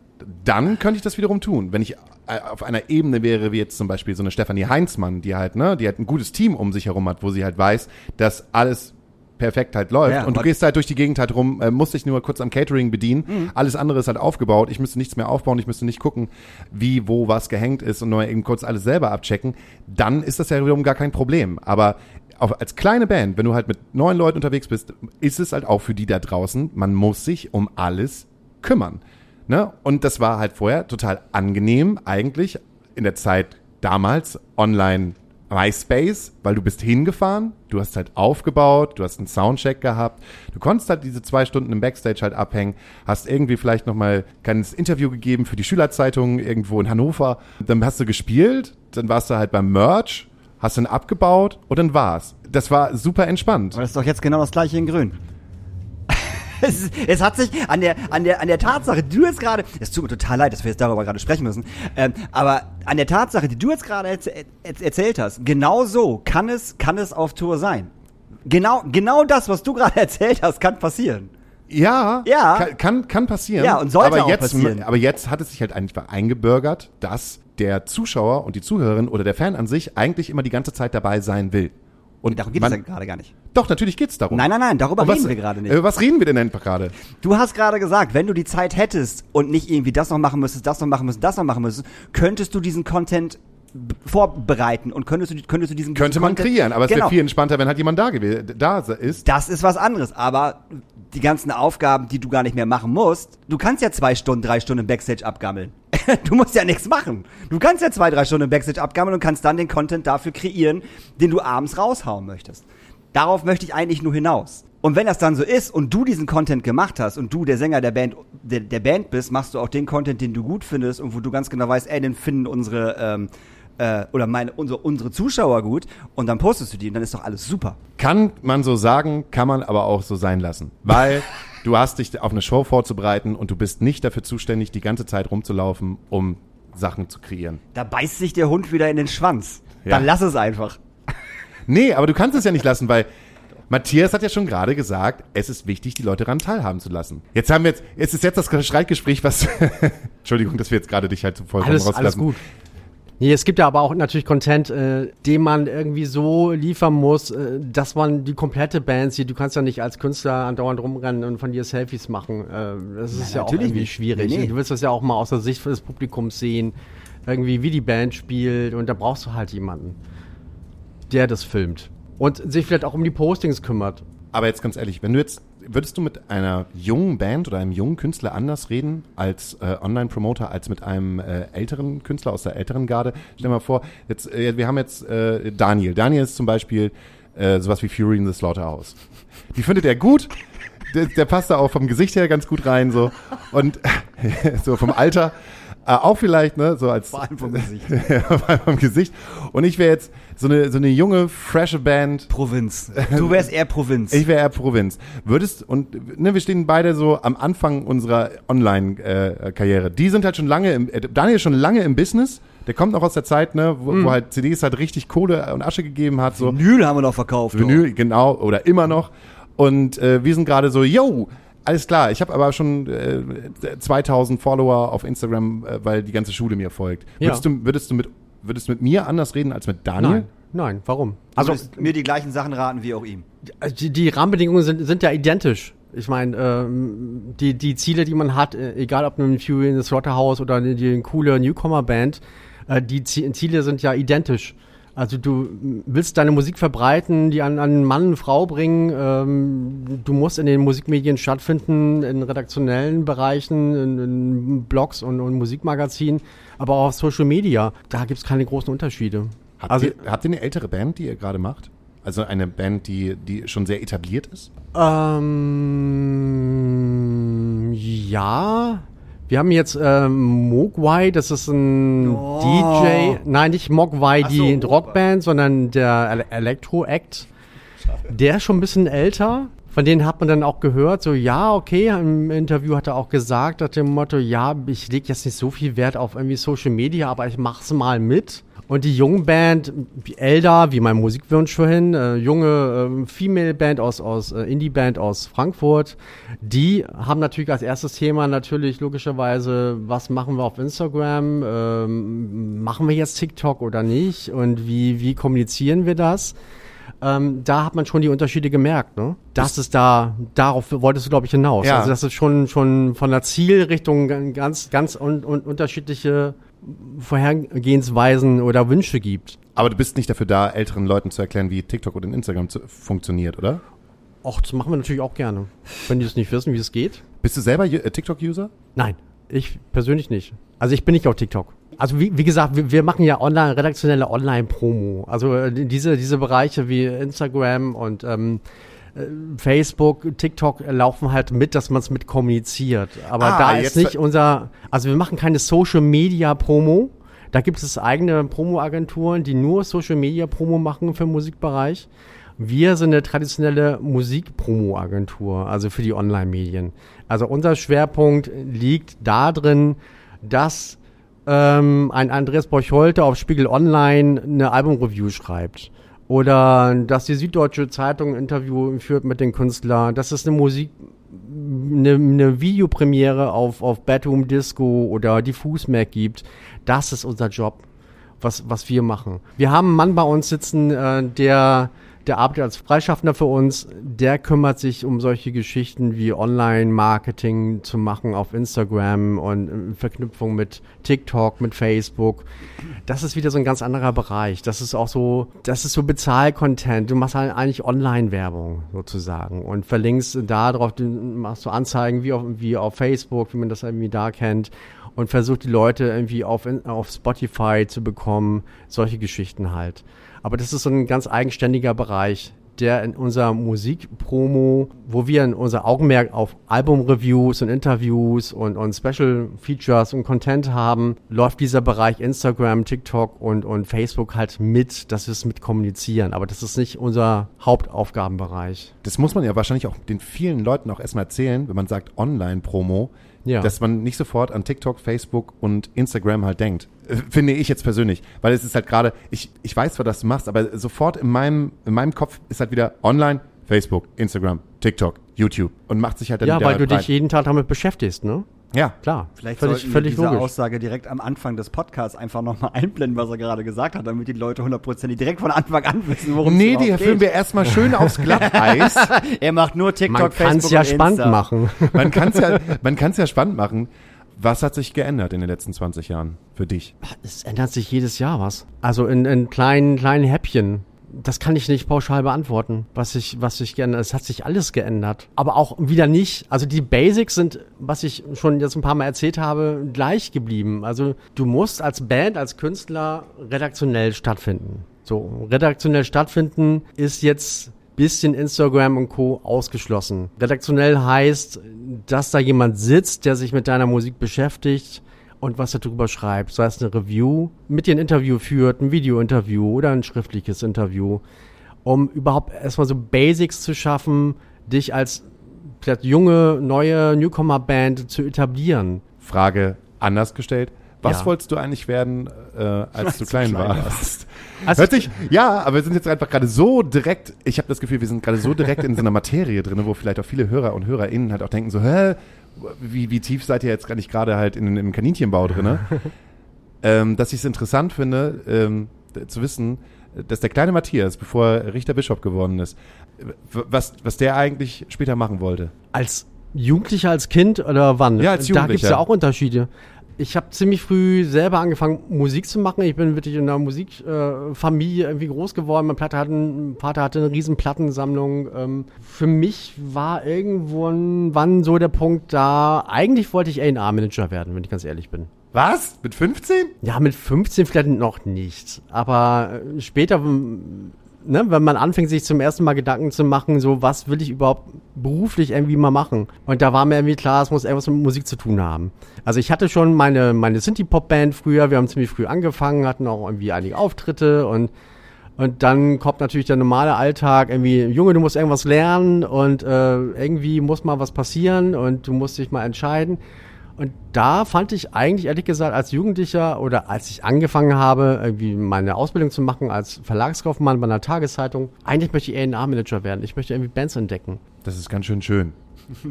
dann könnte ich das wiederum tun. Wenn ich äh, auf einer Ebene wäre, wie jetzt zum Beispiel so eine Stefanie Heinzmann, die halt, ne, die halt ein gutes Team um sich herum hat, wo sie halt weiß, dass alles perfekt halt läuft. Ja, und du gehst halt durch die Gegend halt rum, äh, musst dich nur kurz am Catering bedienen. Alles andere ist halt aufgebaut. Ich müsste nichts mehr aufbauen. Ich müsste nicht gucken, wie, wo, was gehängt ist und nur eben kurz alles selber abchecken. Dann ist das ja wiederum gar kein Problem. Aber auf, als kleine Band, wenn du halt mit neun Leuten unterwegs bist, ist es halt auch für die da draußen, man muss sich um alles kümmern. Ne? Und das war halt vorher total angenehm eigentlich in der Zeit damals online MySpace, weil du bist hingefahren, du hast halt aufgebaut, du hast einen Soundcheck gehabt, du konntest halt diese zwei Stunden im Backstage halt abhängen, hast irgendwie vielleicht nochmal ein kleines Interview gegeben für die Schülerzeitung irgendwo in Hannover, dann hast du gespielt, dann warst du halt beim Merch, hast dann abgebaut und dann war's. Das war super entspannt. Aber das ist doch jetzt genau das gleiche in Grün. Es, es hat sich an der, an der, an der Tatsache, die du jetzt gerade, es tut mir total leid, dass wir jetzt darüber gerade sprechen müssen, ähm, aber an der Tatsache, die du jetzt gerade erz erz erzählt hast, genau so kann es, kann es auf Tour sein. Genau, genau das, was du gerade *laughs* erzählt hast, kann passieren. Ja, Ja. Kann, kann, kann passieren. Ja, und sollte aber auch jetzt, passieren. Aber jetzt hat es sich halt einfach eingebürgert, dass der Zuschauer und die Zuhörerin oder der Fan an sich eigentlich immer die ganze Zeit dabei sein will. Und Darum geht es ja gerade gar nicht. Doch, natürlich geht's darum. Nein, nein, nein, darüber was- reden wir gerade nicht. Äh, was reden wir denn einfach gerade? Du hast gerade gesagt, wenn du die Zeit hättest und nicht irgendwie das noch machen müsstest, das noch machen müsstest, das noch machen müsstest, könntest du diesen Content vorbereiten und könntest du, könntest du diesen Könnte man Content, kreieren, aber es genau, wäre viel entspannter, wenn halt jemand da, gew- da ist. Das ist was anderes, aber die ganzen Aufgaben, die du gar nicht mehr machen musst, du kannst ja zwei Stunden, drei Stunden im Backstage abgammeln. *laughs* du musst ja nichts machen. Du kannst ja zwei, drei Stunden im Backstage abgammeln und kannst dann den Content dafür kreieren, den du abends raushauen möchtest. Darauf möchte ich eigentlich nur hinaus. Und wenn das dann so ist und du diesen Content gemacht hast und du der Sänger der Band, der, der Band bist, machst du auch den Content, den du gut findest und wo du ganz genau weißt, ey, den finden unsere, ähm, äh, oder meine, unsere, unsere Zuschauer gut und dann postest du die und dann ist doch alles super. Kann man so sagen, kann man aber auch so sein lassen. Weil *laughs* du hast dich auf eine Show vorzubereiten und du bist nicht dafür zuständig, die ganze Zeit rumzulaufen, um Sachen zu kreieren. Da beißt sich der Hund wieder in den Schwanz. Ja. Dann lass es einfach. *laughs* Nee, aber du kannst es ja nicht lassen, weil Matthias hat ja schon gerade gesagt, es ist wichtig, die Leute daran teilhaben zu lassen. Jetzt haben wir jetzt, jetzt ist jetzt das Streitgespräch, was, *laughs* Entschuldigung, dass wir jetzt gerade dich halt so vollkommen Alles, alles rausgelassen. gut. Nee, es gibt ja aber auch natürlich Content, äh, den man irgendwie so liefern muss, äh, dass man die komplette Band sieht. Du kannst ja nicht als Künstler andauernd rumrennen und von dir Selfies machen. Äh, das ist ja, auch irgendwie nicht. schwierig. Nee, nee. Du willst das ja auch mal aus der Sicht des Publikums sehen, irgendwie wie die Band spielt und da brauchst du halt jemanden, der das filmt und sich vielleicht auch um die Postings kümmert. Aber jetzt ganz ehrlich, wenn du jetzt, würdest du mit einer jungen Band oder einem jungen Künstler anders reden als äh, Online-Promoter, als mit einem äh, älteren Künstler aus der älteren Garde? Stell dir mal vor, jetzt, äh, wir haben jetzt äh, Daniel. Daniel ist zum Beispiel äh, sowas wie Fury in the Slaughterhouse. Die findet er gut. Der, der passt da auch vom Gesicht her ganz gut rein, so. Und *laughs* so vom Alter. Äh, auch vielleicht, ne, so als Vor allem vom Gesicht. *laughs* vom Gesicht. Und ich wäre jetzt so eine, so eine junge, frische Band, Provinz. Du wärst eher Provinz. ich wäre eher Provinz. Würdest, und ne, wir stehen beide so am Anfang unserer Online-Karriere. Die sind halt schon lange im, äh, Daniel ist schon lange im Business. Der kommt noch aus der Zeit, ne, wo, wo halt CDs halt richtig Kohle und Asche gegeben hat. So. Vinyl haben wir noch verkauft. Vinyl, genau, oder immer noch. Und äh, wir sind gerade so, yo, alles klar, ich habe aber schon äh, 2000 Follower auf Instagram, äh, weil die ganze Schule mir folgt. Ja. Würdest, du, würdest, du mit, würdest du mit mir anders reden als mit Daniel? Nein, nein, warum? Also Also mir die gleichen Sachen raten wie auch ihm. die, die Rahmenbedingungen sind, sind ja identisch. Ich meine, ähm, die, die Ziele, die man hat, äh, egal ob nun Fury in the Slaughterhouse oder die, die coole Newcomer-Band, äh, die Zie- Ziele sind ja identisch. Also du willst deine Musik verbreiten, die an, an Mann, Frau bringen. Ähm, du musst in den Musikmedien stattfinden, in redaktionellen Bereichen, in, in Blogs und, und Musikmagazinen, aber auch auf Social Media. Da gibt es keine großen Unterschiede. Habt, Also- ihr, habt ihr eine ältere Band, die ihr gerade macht? Also eine Band, die, die schon sehr etabliert ist? Ähm, ja. Wir haben jetzt ähm, Mogwai, das ist ein Oh. DJ. Nein, nicht Mogwai, Ach die so, Rockband, sondern der Ele Electro-Act. Der ist schon ein bisschen älter. Von denen hat man dann auch gehört, so ja, okay, im Interview hat er auch gesagt, nach dem Motto, ja, ich lege jetzt nicht so viel Wert auf irgendwie Social Media, aber ich mach's mal mit. Und die junge Band, wie Elda, wie mein Musikwunsch vorhin, äh, junge ähm, Female Band aus, aus äh, Indie-Band aus Frankfurt, die haben natürlich als erstes Thema natürlich logischerweise, was machen wir auf Instagram, ähm, machen wir jetzt TikTok oder nicht und wie, wie kommunizieren wir das? Ähm, da hat man schon die Unterschiede gemerkt, ne? Das ist da, darauf wolltest du, glaube ich, hinaus. Ja. Also, dass es schon, schon von der Zielrichtung gan- ganz, ganz un, un, unterschiedliche Vorhergehensweisen oder Wünsche gibt. Aber du bist nicht dafür da, älteren Leuten zu erklären, wie TikTok und Instagram zu, funktioniert, oder? Och, das machen wir natürlich auch gerne. Wenn die es nicht wissen, wie es geht. Bist du selber äh, TikTok-User? Nein, ich persönlich nicht. Also ich bin nicht auf TikTok. Also wie, wie gesagt, wir, wir machen ja online, redaktionelle Online-Promo. Also äh, diese, diese Bereiche wie Instagram und ähm, äh, Facebook, TikTok äh, laufen halt mit, dass man es mit kommuniziert. Aber Ah, da ist nicht unser, also wir machen keine Social-Media-Promo. Da gibt es eigene Promo-Agenturen, die nur Social-Media-Promo machen für den Musikbereich. Wir sind eine traditionelle Musikpromo-Agentur, also für die Online-Medien. Also unser Schwerpunkt liegt darin, dass ähm, ein Andreas Borcholter auf Spiegel Online eine Albumreview schreibt. Oder dass die Süddeutsche Zeitung ein Interview führt mit den Künstlern, dass es eine Musik, eine, eine Videopremiere auf, auf Bedroom Disco oder Diffus Mac gibt. Das ist unser Job, was, was wir machen. Wir haben einen Mann bei uns sitzen, äh, der, der arbeitet als Freischaffender für uns. Der kümmert sich um solche Geschichten wie Online-Marketing zu machen auf Instagram und in Verknüpfung mit TikTok, mit Facebook. Das ist wieder so ein ganz anderer Bereich. Das ist auch so, das ist so Bezahl-Content. Du machst halt eigentlich Online-Werbung sozusagen und verlinkst da drauf, du machst so Anzeigen wie auf, wie auf Facebook, wie man das irgendwie da kennt und versucht die Leute irgendwie auf, auf Spotify zu bekommen. Solche Geschichten halt. Aber das ist so ein ganz eigenständiger Bereich, der in unserer Musikpromo, wo wir in unser Augenmerk auf Albumreviews und Interviews und, und Special Features und Content haben, läuft dieser Bereich Instagram, TikTok und, und Facebook halt mit, dass wir es mit kommunizieren. Aber das ist nicht unser Hauptaufgabenbereich. Das muss man ja wahrscheinlich auch den vielen Leuten auch erstmal erzählen, wenn man sagt Online-Promo, Ja. dass man nicht sofort an TikTok, Facebook und Instagram halt denkt. Äh, Finde ich jetzt persönlich. Weil es ist halt gerade, ich, ich weiß zwar, dass du machst, aber sofort in meinem, in meinem Kopf ist halt wieder online, Facebook, Instagram, TikTok, YouTube und macht sich halt dann Ja, weil du breit. dich jeden Tag damit beschäftigst, ne? Ja, Klar. Vielleicht völlig, sollten völlig wir diese logisch. Aussage direkt am Anfang des Podcasts einfach nochmal *laughs* einblenden, was er gerade gesagt hat, damit die Leute hundertprozentig direkt von Anfang an wissen, worum Nee, es die überhaupt führen geht. wir erstmal schön aufs Glatteis. *laughs* Er macht nur TikTok, Man kann Facebook es ja und spannend Insta. machen. *laughs* Man kann es ja, man kann's ja spannend machen. Was hat sich geändert in den letzten 20 Jahren für dich? Es ändert sich jedes Jahr was. Also in, in kleinen, kleinen Häppchen. Das kann ich nicht pauschal beantworten, was sich, was sich geändert. Es hat sich alles geändert. Aber auch wieder nicht. Also die Basics sind, was ich schon jetzt ein paar Mal erzählt habe, gleich geblieben. Also du musst als Band, als Künstler redaktionell stattfinden. So, redaktionell stattfinden ist jetzt bisschen Instagram und Co. ausgeschlossen. Redaktionell heißt, dass da jemand sitzt, der sich mit deiner Musik beschäftigt und was er drüber schreibt. Sei es eine Review, mit dir ein Interview führt, ein Video-Interview oder ein schriftliches Interview, um überhaupt erstmal so Basics zu schaffen, dich als vielleicht junge, neue Newcomer-Band zu etablieren. Frage anders gestellt. Was Ja. wolltest du eigentlich werden, äh, als, du klein, warst? Also Hört sich, ja, aber wir sind jetzt einfach gerade so direkt, ich habe das Gefühl, wir sind gerade so direkt in so einer Materie drin, wo vielleicht auch viele Hörer und HörerInnen halt auch denken so, hä, wie, wie tief seid ihr jetzt gar nicht gerade halt in, im Kaninchenbau drin? *laughs* ähm, dass ich es interessant finde, ähm, zu wissen, dass der kleine Matthias, bevor er Richter Bischof geworden ist, was, was der eigentlich später machen wollte. Als Jugendlicher, als Kind oder wann? Ja, als Da gibt es Jugendlicher. ja auch Unterschiede. Ich habe ziemlich früh selber angefangen, Musik zu machen. Ich bin wirklich in einer Musikfamilie äh, irgendwie groß geworden. Mein Vater hatte, ein, Vater hatte eine riesen Plattensammlung. Ähm, für mich war irgendwann wann so der Punkt da, eigentlich wollte ich A&R-Manager werden, wenn ich ganz ehrlich bin. Was? Mit 15? Ja, mit 15 vielleicht noch nicht. Aber äh, später, ne, wenn man anfängt, sich zum ersten Mal Gedanken zu machen, so was will ich überhaupt beruflich irgendwie mal machen. Und da war mir irgendwie klar, es muss irgendwas mit Musik zu tun haben. Also ich hatte schon meine, meine Synthie-Pop-Band früher, wir haben ziemlich früh angefangen, hatten auch irgendwie einige Auftritte und und dann kommt natürlich der normale Alltag, irgendwie, Junge, du musst irgendwas lernen und äh, irgendwie muss mal was passieren und du musst dich mal entscheiden. Und da fand ich eigentlich, ehrlich gesagt, als Jugendlicher oder als ich angefangen habe, irgendwie meine Ausbildung zu machen als Verlagskaufmann bei einer Tageszeitung, eigentlich möchte ich A&R-Manager werden. Ich möchte irgendwie Bands entdecken. Das ist ganz schön schön. *laughs*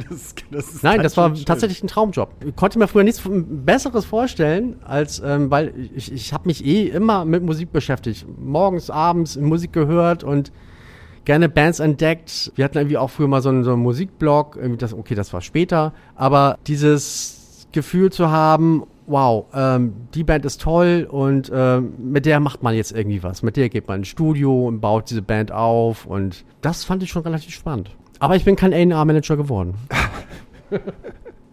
Das, das ist Nein, das war schön schön. tatsächlich ein Traumjob. Ich konnte mir früher nichts Besseres vorstellen, als ähm, weil ich, ich habe mich eh immer mit Musik beschäftigt. Morgens, abends Musik gehört und gerne Bands entdeckt. Wir hatten irgendwie auch früher mal so einen, so einen Musikblog. Irgendwie das, okay, das war später. Aber dieses Gefühl zu haben, wow, ähm, die Band ist toll und ähm, mit der macht man jetzt irgendwie was. Mit der geht man ins Studio und baut diese Band auf und das fand ich schon relativ spannend. Aber ich bin kein A&R-Manager geworden. *laughs*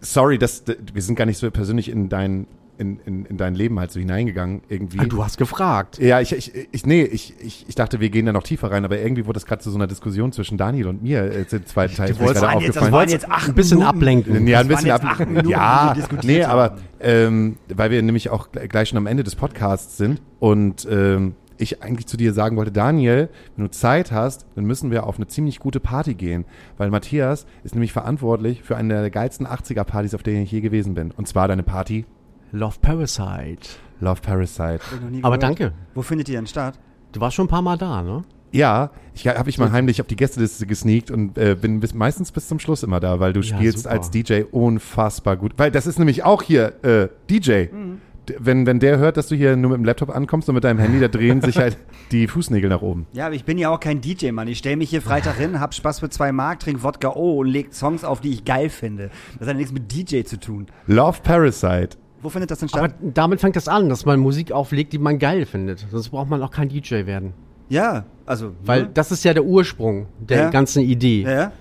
Sorry, das, wir sind gar nicht so persönlich in dein, in, in, in dein Leben halt so hineingegangen irgendwie. Ah, du hast gefragt. Ja, ich, ich, ich nee, ich, ich, ich dachte, wir gehen da noch tiefer rein, aber irgendwie wurde das gerade zu so einer Diskussion zwischen Daniel und mir äh, im zweiten Teil. Das gerade waren jetzt, das waren jetzt acht Ein bisschen Minuten. ablenken. Ja, ein Das bisschen waren jetzt ab. acht Minuten, ja, nee, aber ähm, weil wir nämlich auch gl- gleich schon am Ende des Podcasts sind und ähm, ich eigentlich zu dir sagen wollte, Daniel, wenn du Zeit hast, dann müssen wir auf eine ziemlich gute Party gehen, weil Matthias ist nämlich verantwortlich für eine der geilsten 80er-Partys, auf denen ich je gewesen bin. Und zwar deine Party Love Parasite. Love Parasite. Aber danke. Wo findet ihr denn statt? Du warst schon ein paar Mal da, ne? Ja, ich habe ich mal heimlich auf die Gästeliste gesneakt und äh, bin bis, meistens bis zum Schluss immer da, weil du Ja, spielst super. als DJ unfassbar gut. Weil das ist nämlich auch hier äh, DJ. Mhm. Wenn, wenn der hört, dass du hier nur mit dem Laptop ankommst und mit deinem Handy, da drehen sich halt *laughs* die Fußnägel nach oben. Ja, aber ich bin ja auch kein DJ, Mann. Ich stelle mich hier Freitag hin, hab Spaß für zwei Mark, trink Wodka O und leg Songs auf, die ich geil finde. Das hat ja nichts mit DJ zu tun. Love Parasite. Wo findet das denn Aber statt? damit fängt das an, dass man Musik auflegt, die man geil findet. Sonst braucht man auch kein DJ werden. ja, also. Weil ne? das ist ja der Ursprung der Ja. ganzen Idee. Ja, ja.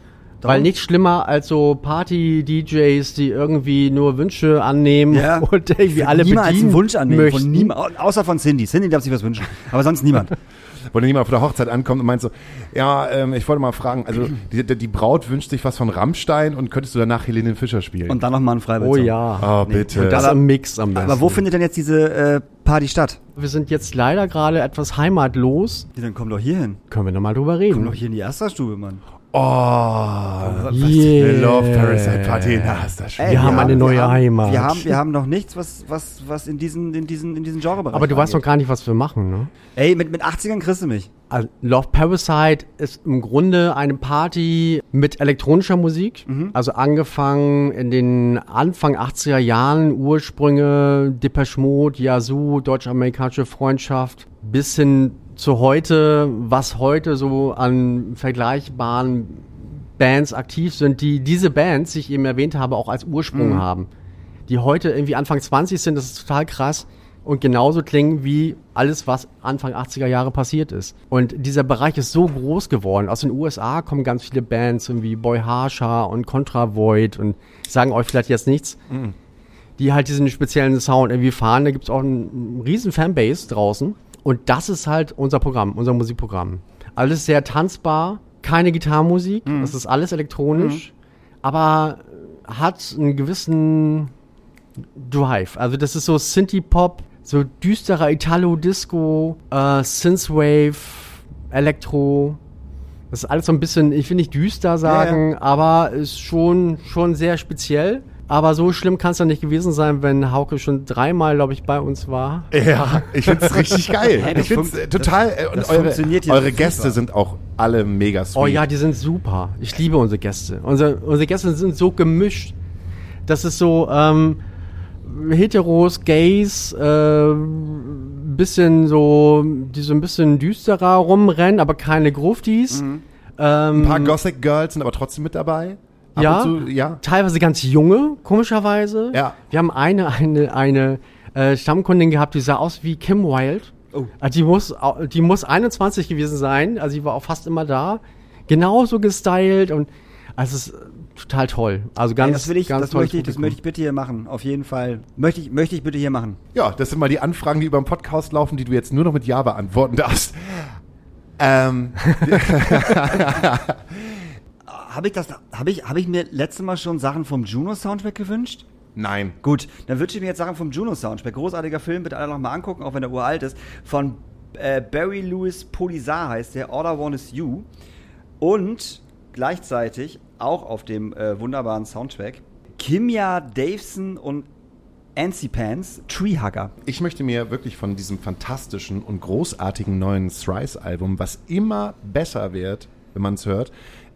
Weil nichts schlimmer als so Party-DJs, die irgendwie nur Wünsche annehmen Ja. *laughs* und irgendwie alle niemals bedienen einen Wunsch annehmen. möchten. Von niemand, außer von Cindy. Cindy darf sich was wünschen. Aber sonst niemand. *laughs* Wo dann jemand auf der Hochzeit ankommt und meint so, ja, ähm, ich wollte mal fragen, also die, die Braut wünscht sich was von Rammstein und könntest du danach Helene Fischer spielen? Und dann noch mal ein Freibild. Oh ja. oh, bitte. Und das Aber- im Mix am besten. Aber wo findet denn jetzt diese äh, Party statt? Wir sind jetzt leider gerade etwas heimatlos. Ja, dann komm doch hier hin. Können wir nochmal drüber Komm reden. doch hier in die Ersterstube, Mann. Oh, Yeah. eine Love Parasite Party. Na, ist das schön. Ey, Wir haben eine neue wir haben, Heimat. Wir haben, wir haben noch nichts, was, was, was in diesen, in diesen, in diesen Genrebereich Aber du weißt noch gar nicht, was wir machen, ne? Ey, mit, mit 80ern kriegst du mich. Also Love Parasite ist im Grunde eine Party mit elektronischer Musik. Also angefangen in den Anfang 80er Jahren, Ursprünge, Depeche Mode, Yazoo, deutsch-amerikanische Freundschaft, bis hin zu heute, was heute so an vergleichbaren Bands aktiv sind, die diese Bands, die ich eben erwähnt habe, auch als Ursprung haben. Die heute irgendwie Anfang 20 sind, das ist total krass. Und genauso klingen wie alles, was Anfang 80er Jahre passiert ist. Und dieser Bereich ist so groß geworden. Aus den USA kommen ganz viele Bands, wie Boy Harsha und Contra Void und sagen euch vielleicht jetzt nichts, die halt diesen speziellen Sound irgendwie fahren. Da gibt's auch einen riesen Fanbase draußen. Und das ist halt unser Programm, unser Musikprogramm. Alles sehr tanzbar, keine Gitarrenmusik, das ist alles elektronisch, aber hat einen gewissen Drive. Also das ist so Synthie-Pop, so düsterer Italo-Disco, äh, Synthwave, Elektro. Das ist alles so ein bisschen, ich will nicht düster sagen, aber ist schon, schon sehr speziell. Aber so schlimm kann es ja nicht gewesen sein, wenn Hauke schon dreimal, glaube ich, bei uns war. Ja, ich find's richtig geil. Hey, das ich find's funkt- äh, total. äh, und das eure eure super. Gäste sind auch alle mega sweet. Oh ja, die sind super. Ich liebe unsere Gäste. Unsere, unsere Gäste sind so gemischt. Das ist so ähm, Heteros, Gays, äh, bisschen so, die so ein bisschen düsterer rumrennen, aber keine Gruftis. Ähm, Ein paar Gothic Girls sind aber trotzdem mit dabei. Ab Ja. zu, ja. Teilweise ganz junge, komischerweise. Ja. Wir haben eine, eine, eine äh, Stammkundin gehabt, die sah aus wie Kim Wilde. Oh. Äh, Die muss, die muss 21 gewesen sein, also die war auch fast immer da. Genauso gestylt und also es ist total toll. Also ganz, Ey, das will ich, ganz das möchte ich, das möchte ich bitte hier machen. Auf jeden Fall. Möchte ich, möchte ich bitte hier machen. Ja, das sind mal die Anfragen, die über den Podcast laufen, die du jetzt nur noch mit Ja beantworten darfst. Ähm, *laughs* *laughs* Habe ich das, habe ich, habe ich mir letztes Mal schon Sachen vom Juno Soundtrack gewünscht? nein. Gut, dann wünsche ich mir jetzt Sachen vom Juno Soundtrack. Großartiger Film, bitte alle nochmal angucken, auch wenn er uralt ist. Von äh, Barry Lewis Polisar heißt der, All I Want Is You. Und gleichzeitig auch auf dem äh, wunderbaren Soundtrack Kimya Daveson und Ancy Pants, Treehugger. Ich möchte mir wirklich von diesem fantastischen und großartigen neuen Thrice-Album, was immer besser wird, wenn man es hört,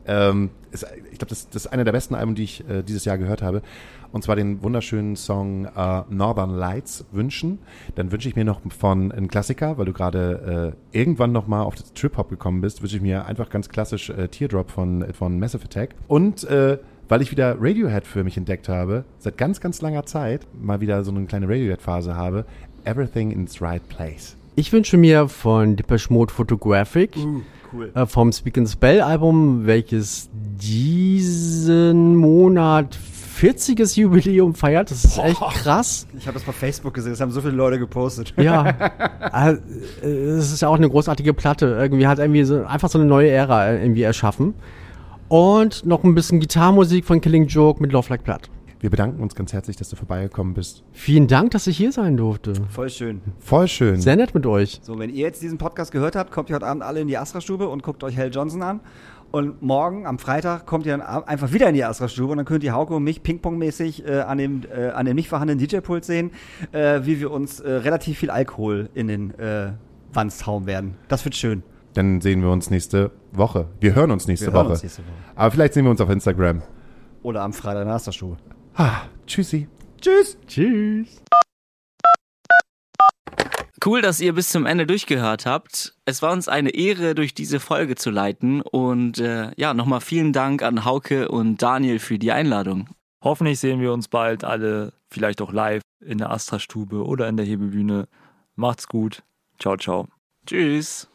ähm, ist, ich glaube, das, das ist einer der besten Alben, die ich äh, dieses Jahr gehört habe. Und zwar den wunderschönen Song äh, Northern Lights wünschen. Dann wünsche ich mir noch von einem Klassiker, weil du gerade äh, irgendwann noch mal auf das Trip-Hop gekommen bist, wünsche ich mir einfach ganz klassisch äh, Teardrop von, von Massive Attack. Und äh, weil ich wieder Radiohead für mich entdeckt habe, seit ganz, ganz langer Zeit, mal wieder so eine kleine Radiohead-Phase habe, Everything in its Right Place. Ich wünsche mir von Depeche Mode Photographic cool. äh, vom Speak and Spell Album, welches diesen Monat 40. Jubiläum feiert. Das ist echt krass. Ich habe das bei Facebook gesehen, das haben so viele Leute gepostet. Ja, *laughs* äh, es ist ja auch eine großartige Platte. Irgendwie hat irgendwie so, einfach so eine neue Ära irgendwie erschaffen. Und noch ein bisschen Gitarrmusik von Killing Joke mit Love Like Blood. Wir bedanken uns ganz herzlich, dass du vorbeigekommen bist. Vielen Dank, dass ich hier sein durfte. Voll schön. Voll schön. Sehr nett mit euch. So, wenn ihr jetzt diesen Podcast gehört habt, kommt ihr heute Abend alle in die Astra-Stube und guckt euch Hell Johnson an. Und morgen, am Freitag, kommt ihr dann einfach wieder in die Astra-Stube und dann könnt ihr Hauke und mich ping-pong-mäßig äh, an, dem, äh, an dem nicht vorhandenen DJ-Pult sehen, äh, wie wir uns äh, relativ viel Alkohol in den äh, Wanst hauen werden. Das wird schön. Dann sehen wir uns nächste Woche. Wir hören uns nächste Wir hören Woche. uns nächste Woche. Aber vielleicht sehen wir uns auf Instagram. Oder am Freitag in der Astra-Stube. Ah, tschüssi. Tschüss! Tschüss. Cool, dass ihr bis zum Ende durchgehört habt. Es war uns eine Ehre, durch diese Folge zu leiten. Und äh, ja, nochmal vielen Dank an Hauke und Daniel für die Einladung. Hoffentlich sehen wir uns bald alle, vielleicht auch live in der Astra-Stube oder in der Hebebühne. Macht's gut. Ciao, ciao. Tschüss.